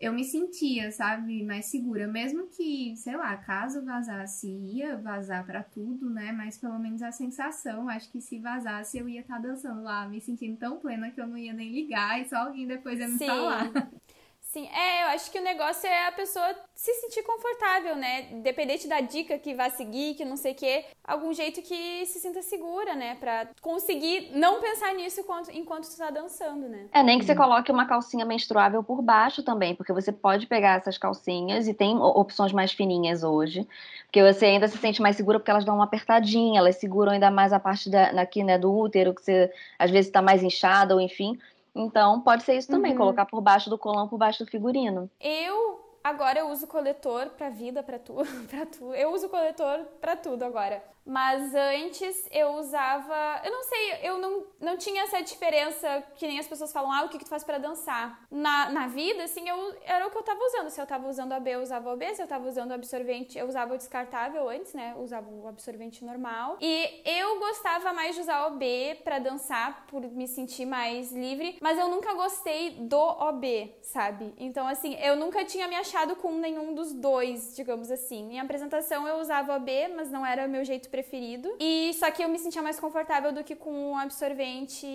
eu me sentia, sabe, mais segura. Mesmo que, sei lá, caso vazasse, ia vazar para tudo, né? Mas pelo menos a sensação, acho que se vazasse, eu ia estar tá dançando lá, me sentindo tão plena que eu não ia nem ligar e só alguém depois ia me Sim. falar. Sim, é, eu acho que o negócio é a pessoa se sentir confortável, né? Dependente da dica que vai seguir, que não sei o quê, algum jeito que se sinta segura, né? Pra conseguir não pensar nisso enquanto, enquanto tu tá dançando, né? É, nem que você coloque uma calcinha menstruável por baixo também, porque você pode pegar essas calcinhas e tem opções mais fininhas hoje, porque você ainda se sente mais segura porque elas dão uma apertadinha, elas seguram ainda mais a parte da, aqui, né, do útero, que você às vezes tá mais inchada ou enfim. Então, pode ser isso também, uhum. colocar por baixo do colão, por baixo do figurino. Eu agora eu uso coletor para vida, para tu, para tu. Eu uso coletor para tudo agora. Mas antes eu usava. Eu não sei, eu não, não tinha essa diferença que nem as pessoas falam, ah, o que, que tu faz para dançar. Na, na vida, assim, eu, era o que eu tava usando. Se eu tava usando a B, eu usava o B. Se eu tava usando o absorvente, eu usava o descartável antes, né? Eu usava o absorvente normal. E eu gostava mais de usar o B para dançar, por me sentir mais livre. Mas eu nunca gostei do OB, sabe? Então, assim, eu nunca tinha me achado com nenhum dos dois, digamos assim. Em apresentação eu usava o OB, mas não era o meu jeito preferido. E só que eu me sentia mais confortável do que com o absorvente.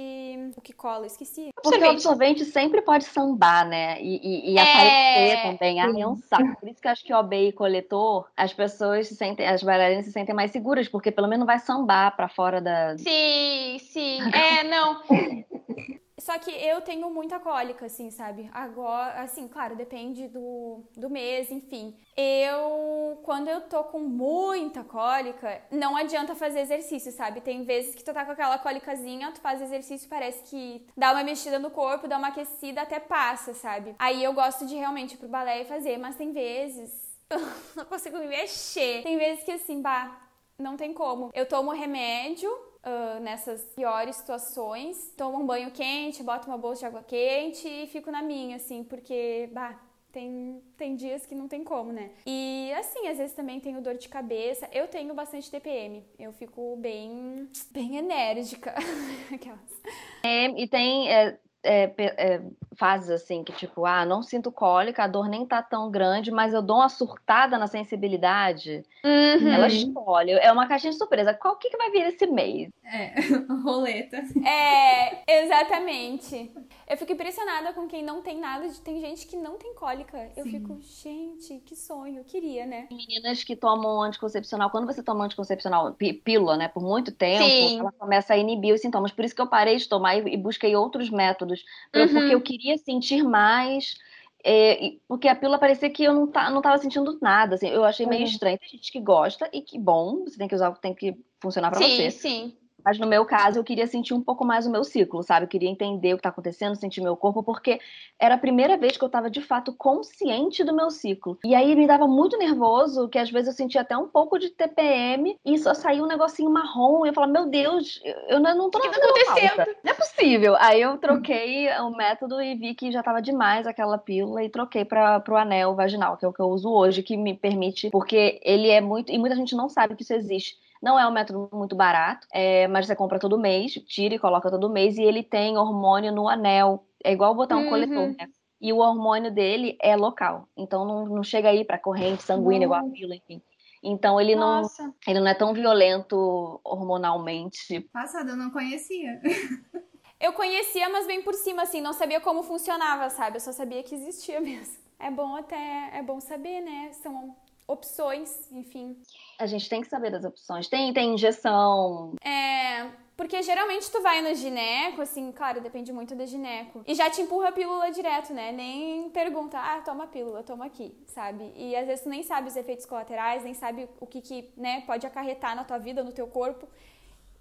O que cola, esqueci. Porque o absorvente sempre pode sambar, né? E, e, e é... aparecer também. Ah, é um saco. Por isso que eu acho que o OB e coletor, as pessoas se sentem, as bailarinas se sentem mais seguras, porque pelo menos não vai sambar pra fora da. Sim, sim. É, não. Só que eu tenho muita cólica, assim, sabe? Agora, assim, claro, depende do, do mês, enfim. Eu, quando eu tô com muita cólica, não adianta fazer exercício, sabe? Tem vezes que tu tá com aquela cólicazinha, tu faz exercício, parece que dá uma mexida no corpo, dá uma aquecida, até passa, sabe? Aí eu gosto de realmente ir pro balé e fazer, mas tem vezes não consigo me mexer. Tem vezes que assim, bah, não tem como. Eu tomo remédio uh, nessas piores situações. Tomo um banho quente, boto uma bolsa de água quente e fico na minha, assim, porque, bah, tem, tem dias que não tem como, né? E assim, às vezes também tenho dor de cabeça. Eu tenho bastante TPM. Eu fico bem, bem enérgica. é, e tem. É, é, é, fases assim, que tipo, ah, não sinto cólica, a dor nem tá tão grande, mas eu dou uma surtada na sensibilidade. Uhum. Ela escolhe. É uma caixinha de surpresa. Qual que, que vai vir esse mês? É, roleta. É, exatamente. Eu fico impressionada com quem não tem nada. De... Tem gente que não tem cólica. Eu Sim. fico, gente, que sonho. Eu queria, né? Meninas que tomam anticoncepcional, quando você toma anticoncepcional, pílula, né, por muito tempo, Sim. ela começa a inibir os sintomas. Por isso que eu parei de tomar e busquei outros métodos. Uhum. Porque eu queria sentir mais. É, porque a pílula parecia que eu não, tá, não tava sentindo nada, assim, eu achei meio uhum. estranho. Tem gente que gosta e que bom, você tem que usar o que tem que funcionar para você. Sim, sim. Mas no meu caso, eu queria sentir um pouco mais o meu ciclo, sabe? Eu queria entender o que está acontecendo, sentir meu corpo, porque era a primeira vez que eu estava de fato consciente do meu ciclo. E aí me dava muito nervoso, que às vezes eu sentia até um pouco de TPM e só saía um negocinho marrom. E eu falava, meu Deus, eu não, tô na acontecendo. Não é possível. Aí eu troquei o método e vi que já estava demais aquela pílula e troquei para o anel vaginal, que é o que eu uso hoje, que me permite, porque ele é muito. E muita gente não sabe que isso existe não é um método muito barato, é, mas você compra todo mês, tira e coloca todo mês, e ele tem hormônio no anel. É igual botar um uhum. coletor, né? E o hormônio dele é local. Então não, não chega aí para corrente sanguínea, igual a pílula, enfim. Então ele não, ele não é tão violento hormonalmente. Passado, eu não conhecia. eu conhecia, mas bem por cima, assim, não sabia como funcionava, sabe? Eu só sabia que existia mesmo. É bom até, é bom saber, né? São opções, enfim. A gente tem que saber das opções. Tem, tem injeção. É. Porque geralmente tu vai no gineco, assim, claro, depende muito da gineco. E já te empurra a pílula direto, né? Nem pergunta, ah, toma a pílula, toma aqui, sabe? E às vezes tu nem sabe os efeitos colaterais, nem sabe o que, que né, pode acarretar na tua vida, no teu corpo.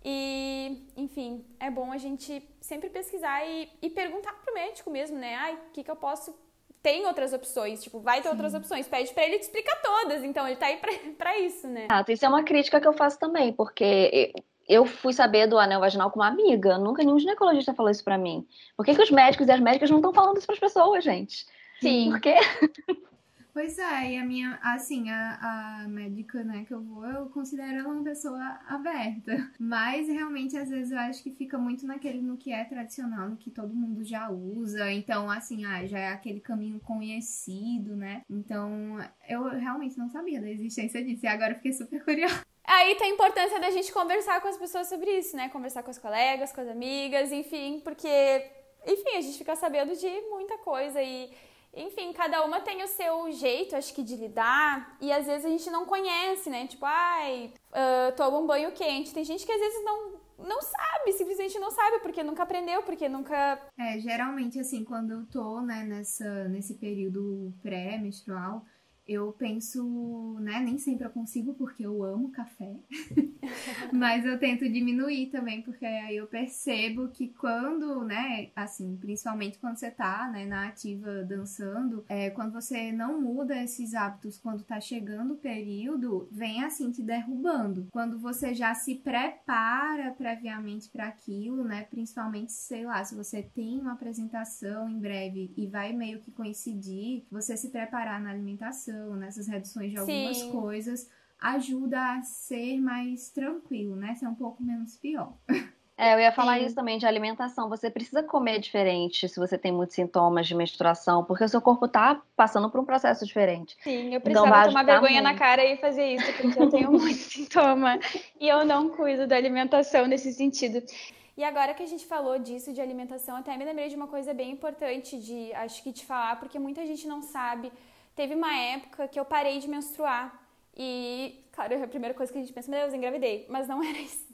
E, enfim, é bom a gente sempre pesquisar e, e perguntar pro médico mesmo, né? Ai, o que, que eu posso tem outras opções, tipo, vai ter Sim. outras opções. Pede para ele te explicar todas, então ele tá aí pra, pra isso, né? Ah, isso é uma crítica que eu faço também, porque eu fui saber do anel vaginal com uma amiga, nunca nenhum ginecologista falou isso para mim. Por que, que os médicos e as médicas não estão falando isso para as pessoas, gente? Sim. Por quê? Pois é, e a minha, assim, a, a médica, né, que eu vou, eu considero ela uma pessoa aberta. Mas realmente, às vezes, eu acho que fica muito naquele no que é tradicional, no que todo mundo já usa. Então, assim, ah, já é aquele caminho conhecido, né? Então, eu realmente não sabia da existência disso. E agora fiquei super curiosa. Aí tem a importância da gente conversar com as pessoas sobre isso, né? Conversar com os colegas, com as amigas, enfim, porque, enfim, a gente fica sabendo de muita coisa e enfim, cada uma tem o seu jeito, acho que, de lidar, e às vezes a gente não conhece, né? Tipo, ai, uh, toma um banho quente. Tem gente que às vezes não, não sabe, simplesmente não sabe, porque nunca aprendeu, porque nunca. É, geralmente, assim, quando eu tô, né, nessa, nesse período pré-menstrual, eu penso, né, nem sempre eu consigo porque eu amo café, mas eu tento diminuir também porque aí eu percebo que quando, né, assim, principalmente quando você tá, né, na ativa dançando, é, quando você não muda esses hábitos quando tá chegando o período, vem assim te derrubando. Quando você já se prepara previamente para aquilo, né, principalmente, sei lá, se você tem uma apresentação em breve e vai meio que coincidir, você se preparar na alimentação nessas reduções de algumas Sim. coisas, ajuda a ser mais tranquilo, né? Ser um pouco menos pior. É, eu ia falar Sim. isso também de alimentação. Você precisa comer diferente se você tem muitos sintomas de menstruação, porque o seu corpo tá passando por um processo diferente. Sim, eu então, precisava então, tomar vergonha muito. na cara e fazer isso, porque eu tenho muito sintoma e eu não cuido da alimentação nesse sentido. E agora que a gente falou disso de alimentação, até me lembrei de uma coisa bem importante de, acho que te falar, porque muita gente não sabe Teve uma época que eu parei de menstruar. E, claro, a primeira coisa que a gente pensa, meu Deus, engravidei. Mas não era isso.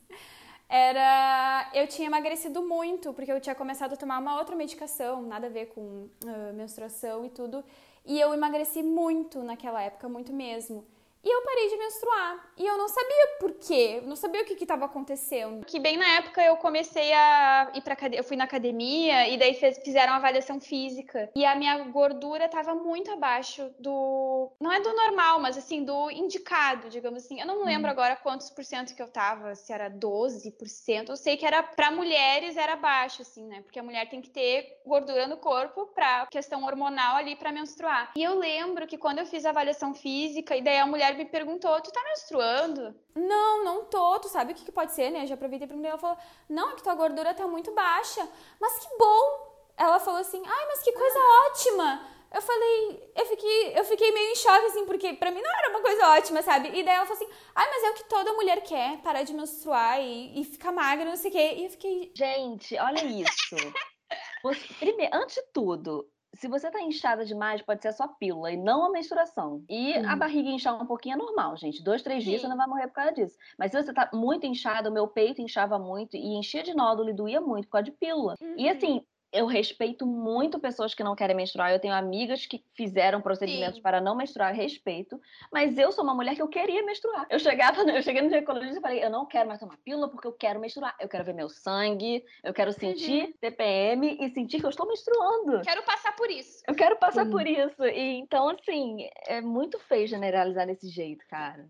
Era. Eu tinha emagrecido muito, porque eu tinha começado a tomar uma outra medicação, nada a ver com uh, menstruação e tudo. E eu emagreci muito naquela época, muito mesmo. E eu parei de menstruar. E eu não sabia por quê, não sabia o que estava acontecendo. Que bem na época eu comecei a ir pra eu fui na academia e daí fez, fizeram avaliação física. E a minha gordura estava muito abaixo do. Não é do normal, mas assim, do indicado, digamos assim. Eu não lembro hum. agora quantos por cento que eu tava, se era 12%. Eu sei que era para mulheres era baixo, assim, né? Porque a mulher tem que ter gordura no corpo pra questão hormonal ali para menstruar. E eu lembro que quando eu fiz a avaliação física, e daí a mulher mulher me perguntou: Tu tá menstruando? Não, não tô. Tu sabe o que, que pode ser, né? Eu já aproveitei pra mulher. Ela falou: Não, é que tua gordura tá muito baixa. Mas que bom! Ela falou assim: Ai, mas que coisa ótima! Eu falei, eu fiquei, eu fiquei meio em choque, assim, porque pra mim não era uma coisa ótima, sabe? E daí ela falou assim, ai, mas é o que toda mulher quer, parar de menstruar e, e ficar magra, não sei o quê. E eu fiquei. Gente, olha isso. Você, primeiro, antes de tudo, se você tá inchada demais, pode ser a sua pílula e não a menstruação. E a barriga inchar um pouquinho é normal, gente. Dois, três Sim. dias você não vai morrer por causa disso. Mas se você tá muito inchada, o meu peito inchava muito e enchia de nódulo e doía muito por causa de pílula. Uhum. E assim, eu respeito muito pessoas que não querem menstruar. Eu tenho amigas que fizeram procedimentos Sim. para não menstruar, respeito. Mas eu sou uma mulher que eu queria menstruar. Eu chegava, eu cheguei no ginecologista e falei, eu não quero mais tomar pílula porque eu quero menstruar. Eu quero ver meu sangue, eu quero sentir uhum. TPM e sentir que eu estou menstruando. Quero passar por isso. Eu quero passar Sim. por isso. E então, assim, é muito feio generalizar desse jeito, cara.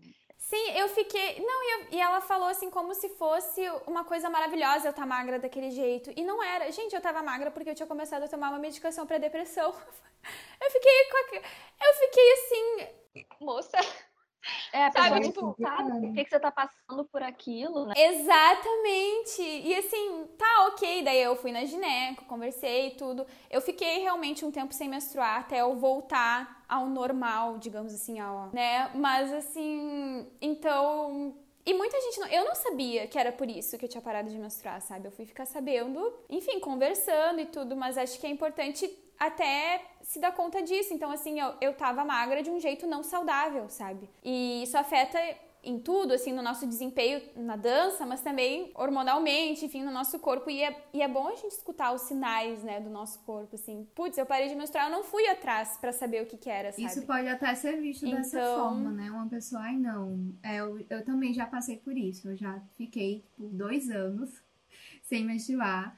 Sim, eu fiquei. Não, e, eu, e, ela falou assim como se fosse uma coisa maravilhosa eu estar tá magra daquele jeito. E não era. Gente, eu tava magra porque eu tinha começado a tomar uma medicação para depressão. Eu fiquei com. Eu fiquei assim. Moça, é, a sabe, tipo, sabe por que, que você tá passando por aquilo, né? Exatamente. E assim, tá ok. Daí eu fui na gineco, conversei e tudo. Eu fiquei realmente um tempo sem menstruar até eu voltar ao normal, digamos assim, ao, né? Mas assim, então e muita gente não. Eu não sabia que era por isso que eu tinha parado de menstruar, sabe? Eu fui ficar sabendo, enfim, conversando e tudo, mas acho que é importante até se dar conta disso. Então, assim, eu, eu tava magra de um jeito não saudável, sabe? E isso afeta em tudo, assim, no nosso desempenho na dança, mas também hormonalmente, enfim, no nosso corpo. E é, e é bom a gente escutar os sinais, né, do nosso corpo, assim. Putz, eu parei de menstruar, eu não fui atrás para saber o que que era, sabe? Isso pode até ser visto então... dessa forma, né? Uma pessoa, ai não, é, eu, eu também já passei por isso. Eu já fiquei, por dois anos sem menstruar.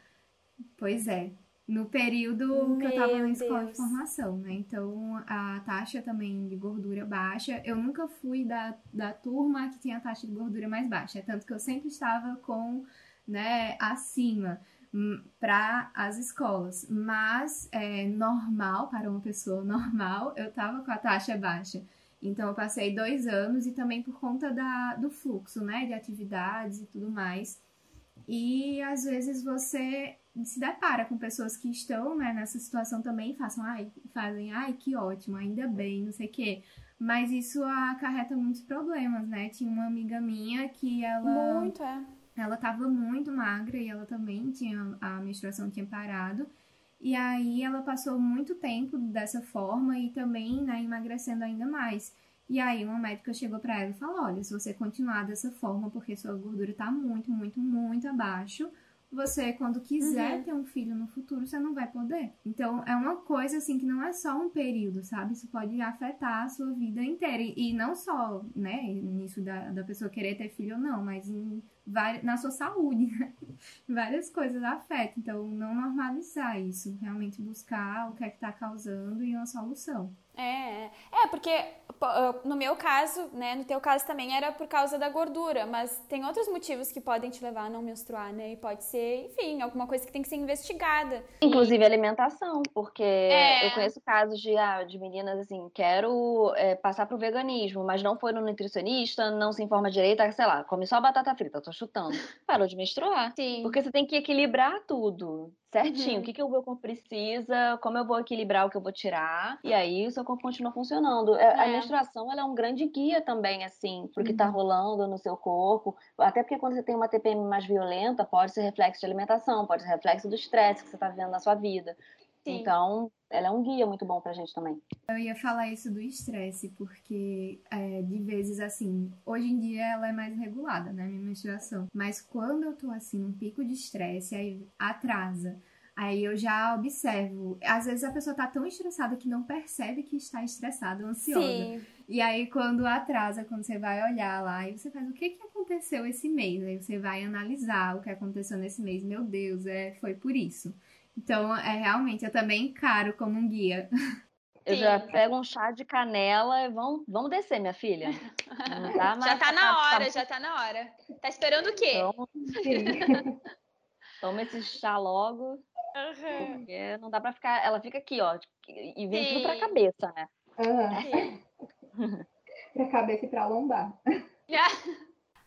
Pois é, no período que eu estava na escola Deus. de formação, né? Então a taxa também de gordura baixa. Eu nunca fui da, da turma que tinha a taxa de gordura mais baixa, tanto que eu sempre estava com, né, acima hum, para as escolas. Mas é normal, para uma pessoa normal, eu estava com a taxa baixa. Então eu passei dois anos e também por conta da, do fluxo, né, de atividades e tudo mais. E às vezes você se depara com pessoas que estão né, nessa situação também e façam, ai, fazem, ai, que ótimo, ainda bem, não sei o quê. Mas isso acarreta muitos problemas, né? Tinha uma amiga minha que ela. Muito, é. Ela tava muito magra e ela também tinha. A menstruação tinha parado. E aí ela passou muito tempo dessa forma e também, né, emagrecendo ainda mais. E aí uma médica chegou para ela e falou: olha, se você continuar dessa forma, porque sua gordura tá muito, muito, muito abaixo, você, quando quiser uhum. ter um filho no futuro, você não vai poder. Então, é uma coisa, assim, que não é só um período, sabe? Isso pode afetar a sua vida inteira. E, e não só, né, nisso da, da pessoa querer ter filho ou não, mas em, na sua saúde, né? Várias coisas afetam. Então, não normalizar isso. Realmente buscar o que é que tá causando e uma solução. É, é, porque no meu caso, né, no teu caso também era por causa da gordura, mas tem outros motivos que podem te levar a não menstruar, né? E pode ser, enfim, alguma coisa que tem que ser investigada. Inclusive alimentação, porque é. eu conheço casos de, ah, de meninas assim, quero é, passar pro veganismo, mas não foi no nutricionista, não se informa direito, ah, sei lá, come só batata frita, tô chutando. Parou de menstruar. Sim. Porque você tem que equilibrar tudo certinho, uhum. o que, que o meu corpo precisa, como eu vou equilibrar o que eu vou tirar, e aí o seu corpo continua funcionando. É. A menstruação, ela é um grande guia também, assim, pro que tá uhum. rolando no seu corpo, até porque quando você tem uma TPM mais violenta, pode ser reflexo de alimentação, pode ser reflexo do estresse que você tá vivendo na sua vida. Sim. Então, ela é um guia muito bom pra gente também. Eu ia falar isso do estresse, porque é, de vezes assim, hoje em dia ela é mais regulada, né, minha menstruação. Mas quando eu tô assim, um pico de estresse, aí atrasa. Aí eu já observo. Às vezes a pessoa tá tão estressada que não percebe que está estressada, ansiosa. Sim. E aí quando atrasa, quando você vai olhar lá, e você faz o que que aconteceu esse mês? Aí você vai analisar o que aconteceu nesse mês. Meu Deus, é, foi por isso. Então, é realmente, eu também encaro como um guia. Eu Sim. já pego um chá de canela e vamos, vamos descer, minha filha. Tá já tá na hora, já tá na hora. Tá esperando o quê? Então, Toma esse chá logo. Uhum. Porque não dá pra ficar. Ela fica aqui, ó. E vem Sim. tudo pra cabeça, né? Uhum. pra cabeça e pra lombar. Yeah.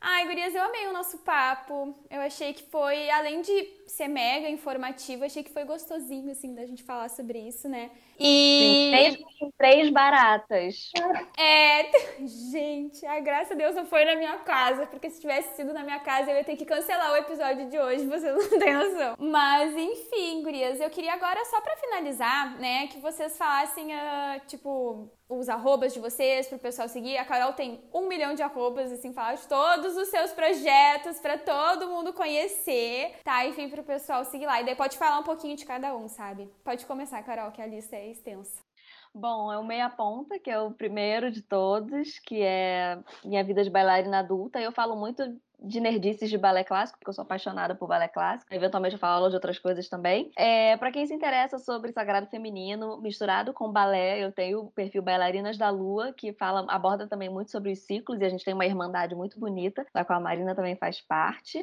Ai, gurias, eu amei o nosso papo. Eu achei que foi, além de ser mega informativo, achei que foi gostosinho, assim, da gente falar sobre isso, né? E... Três, três baratas. É, gente, a graça a Deus não foi na minha casa, porque se tivesse sido na minha casa, eu ia ter que cancelar o episódio de hoje, você não tem noção. Mas, enfim, gurias, eu queria agora, só para finalizar, né, que vocês falassem, uh, tipo, os arrobas de vocês para o pessoal seguir. A Carol tem um milhão de arrobas, assim, fala de todos os seus projetos para todo mundo conhecer, tá? Enfim, para o pessoal seguir lá. E daí pode falar um pouquinho de cada um, sabe? Pode começar, Carol, que a lista é extensa. Bom, é o Meia Ponta, que é o primeiro de todos, que é minha vida de bailarina adulta. Eu falo muito de nerdices de balé clássico, porque eu sou apaixonada por balé clássico. Eventualmente eu falo de outras coisas também. É, para quem se interessa sobre sagrado feminino, misturado com balé, eu tenho o perfil Bailarinas da Lua, que fala, aborda também muito sobre os ciclos, e a gente tem uma irmandade muito bonita, da qual a Marina também faz parte.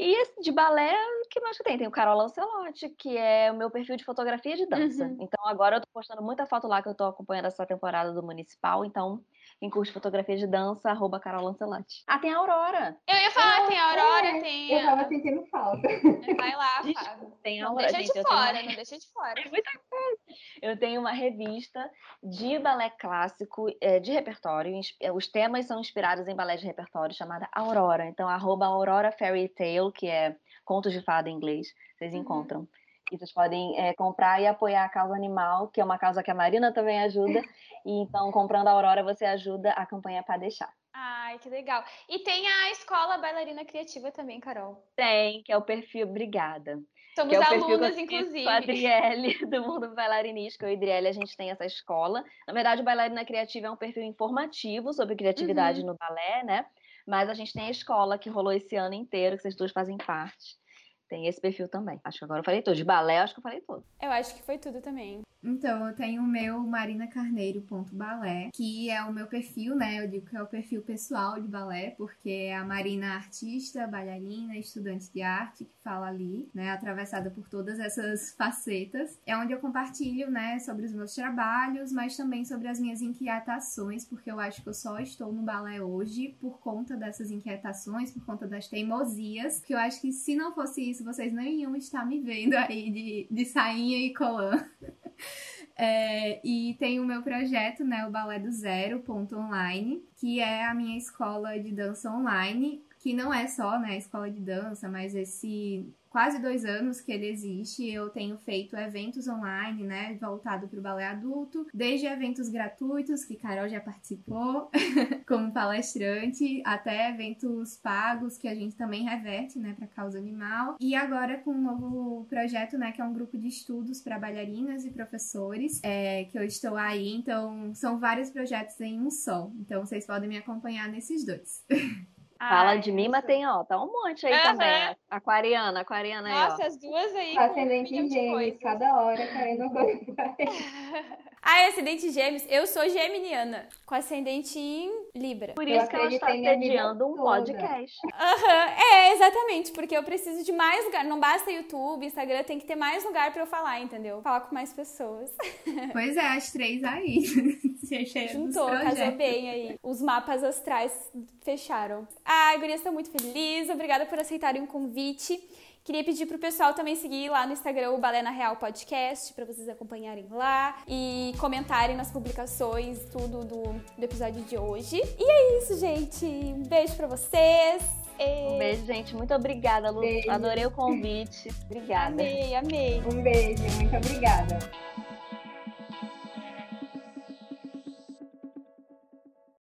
E de balé, o que mais que tem? Tem o Carol Lancelotti, que é o meu perfil de fotografia de dança. Uhum. Então agora eu tô postando muita foto lá que eu tô acompanhando essa temporada do Municipal. Então em curso de fotografia de dança, arroba Carol Lancelotti. Ah, tem a Aurora. Eu ia falar, tem a Aurora, é, tem. Eu tava sentindo falta. Vai lá, Fábio. Tem a Aurora. Não deixa gente, de fora, uma... não deixa de fora. É muita coisa. Eu tenho uma revista de balé clássico, é, de repertório. É, os temas são inspirados em balé de repertório, chamada Aurora. Então, arroba Aurora Fairy Tale, que é contos de fada em inglês. Vocês uhum. encontram. E vocês podem é, comprar e apoiar a causa animal, que é uma causa que a Marina também ajuda. E então, comprando a Aurora, você ajuda a campanha para deixar. Ai, que legal. E tem a Escola Bailarina Criativa também, Carol. Tem, que é o perfil Obrigada. Somos é alunas, inclusive. Com a Adriele, do Mundo Bailarinístico. Eu e a Adriele, a gente tem essa escola. Na verdade, o Bailarina Criativa é um perfil informativo sobre criatividade uhum. no balé, né? Mas a gente tem a escola que rolou esse ano inteiro, que vocês duas fazem parte. Tem esse perfil também. Acho que agora eu falei tudo. De balé, acho que eu falei tudo. Eu acho que foi tudo também. Então, eu tenho o meu marinacarneiro.balé, que é o meu perfil, né? Eu digo que é o perfil pessoal de balé, porque é a Marina artista, bailarina, estudante de arte que fala ali, né? Atravessada por todas essas facetas. É onde eu compartilho, né, sobre os meus trabalhos, mas também sobre as minhas inquietações, porque eu acho que eu só estou no balé hoje por conta dessas inquietações, por conta das teimosias, que eu acho que se não fosse isso, vocês não iam estar me vendo aí de, de sainha e colã. É, e tem o meu projeto, né, o Balé do Zero, ponto online, que é a minha escola de dança online, que não é só, né, escola de dança, mas esse quase dois anos que ele existe, eu tenho feito eventos online, né, voltado para o balé adulto, desde eventos gratuitos, que Carol já participou como palestrante, até eventos pagos, que a gente também reverte, né, para causa animal, e agora com um novo projeto, né, que é um grupo de estudos para bailarinas e professores, é, que eu estou aí, então são vários projetos em um só, então vocês podem me acompanhar nesses dois. Fala Ai, de mim, mas tem, ó, tá um monte aí também. Aquariana, aquariana aí, Nossa, ó. as duas aí. Ascendente em gêmeos, cada hora caindo coisa. Ah, é ascendente gêmeos. Eu sou geminiana, com ascendente em Libra. Por isso que ela está sediando um podcast. Uhum, é, exatamente, porque eu preciso de mais lugar. Não basta YouTube, Instagram, tem que ter mais lugar para eu falar, entendeu? Falar com mais pessoas. Pois é, as três aí. Juntou, casou bem aí. Os mapas astrais fecharam. Ai, gurias, estou muito feliz. Obrigada por aceitarem o convite. Queria pedir pro pessoal também seguir lá no Instagram o Balé na Real Podcast, para vocês acompanharem lá e comentarem nas publicações tudo do, do episódio de hoje. E é isso, gente. Um beijo para vocês. Um beijo, gente. Muito obrigada, Lu. Beijo. Adorei o convite. Obrigada. Amei, amei. Um beijo. Muito obrigada.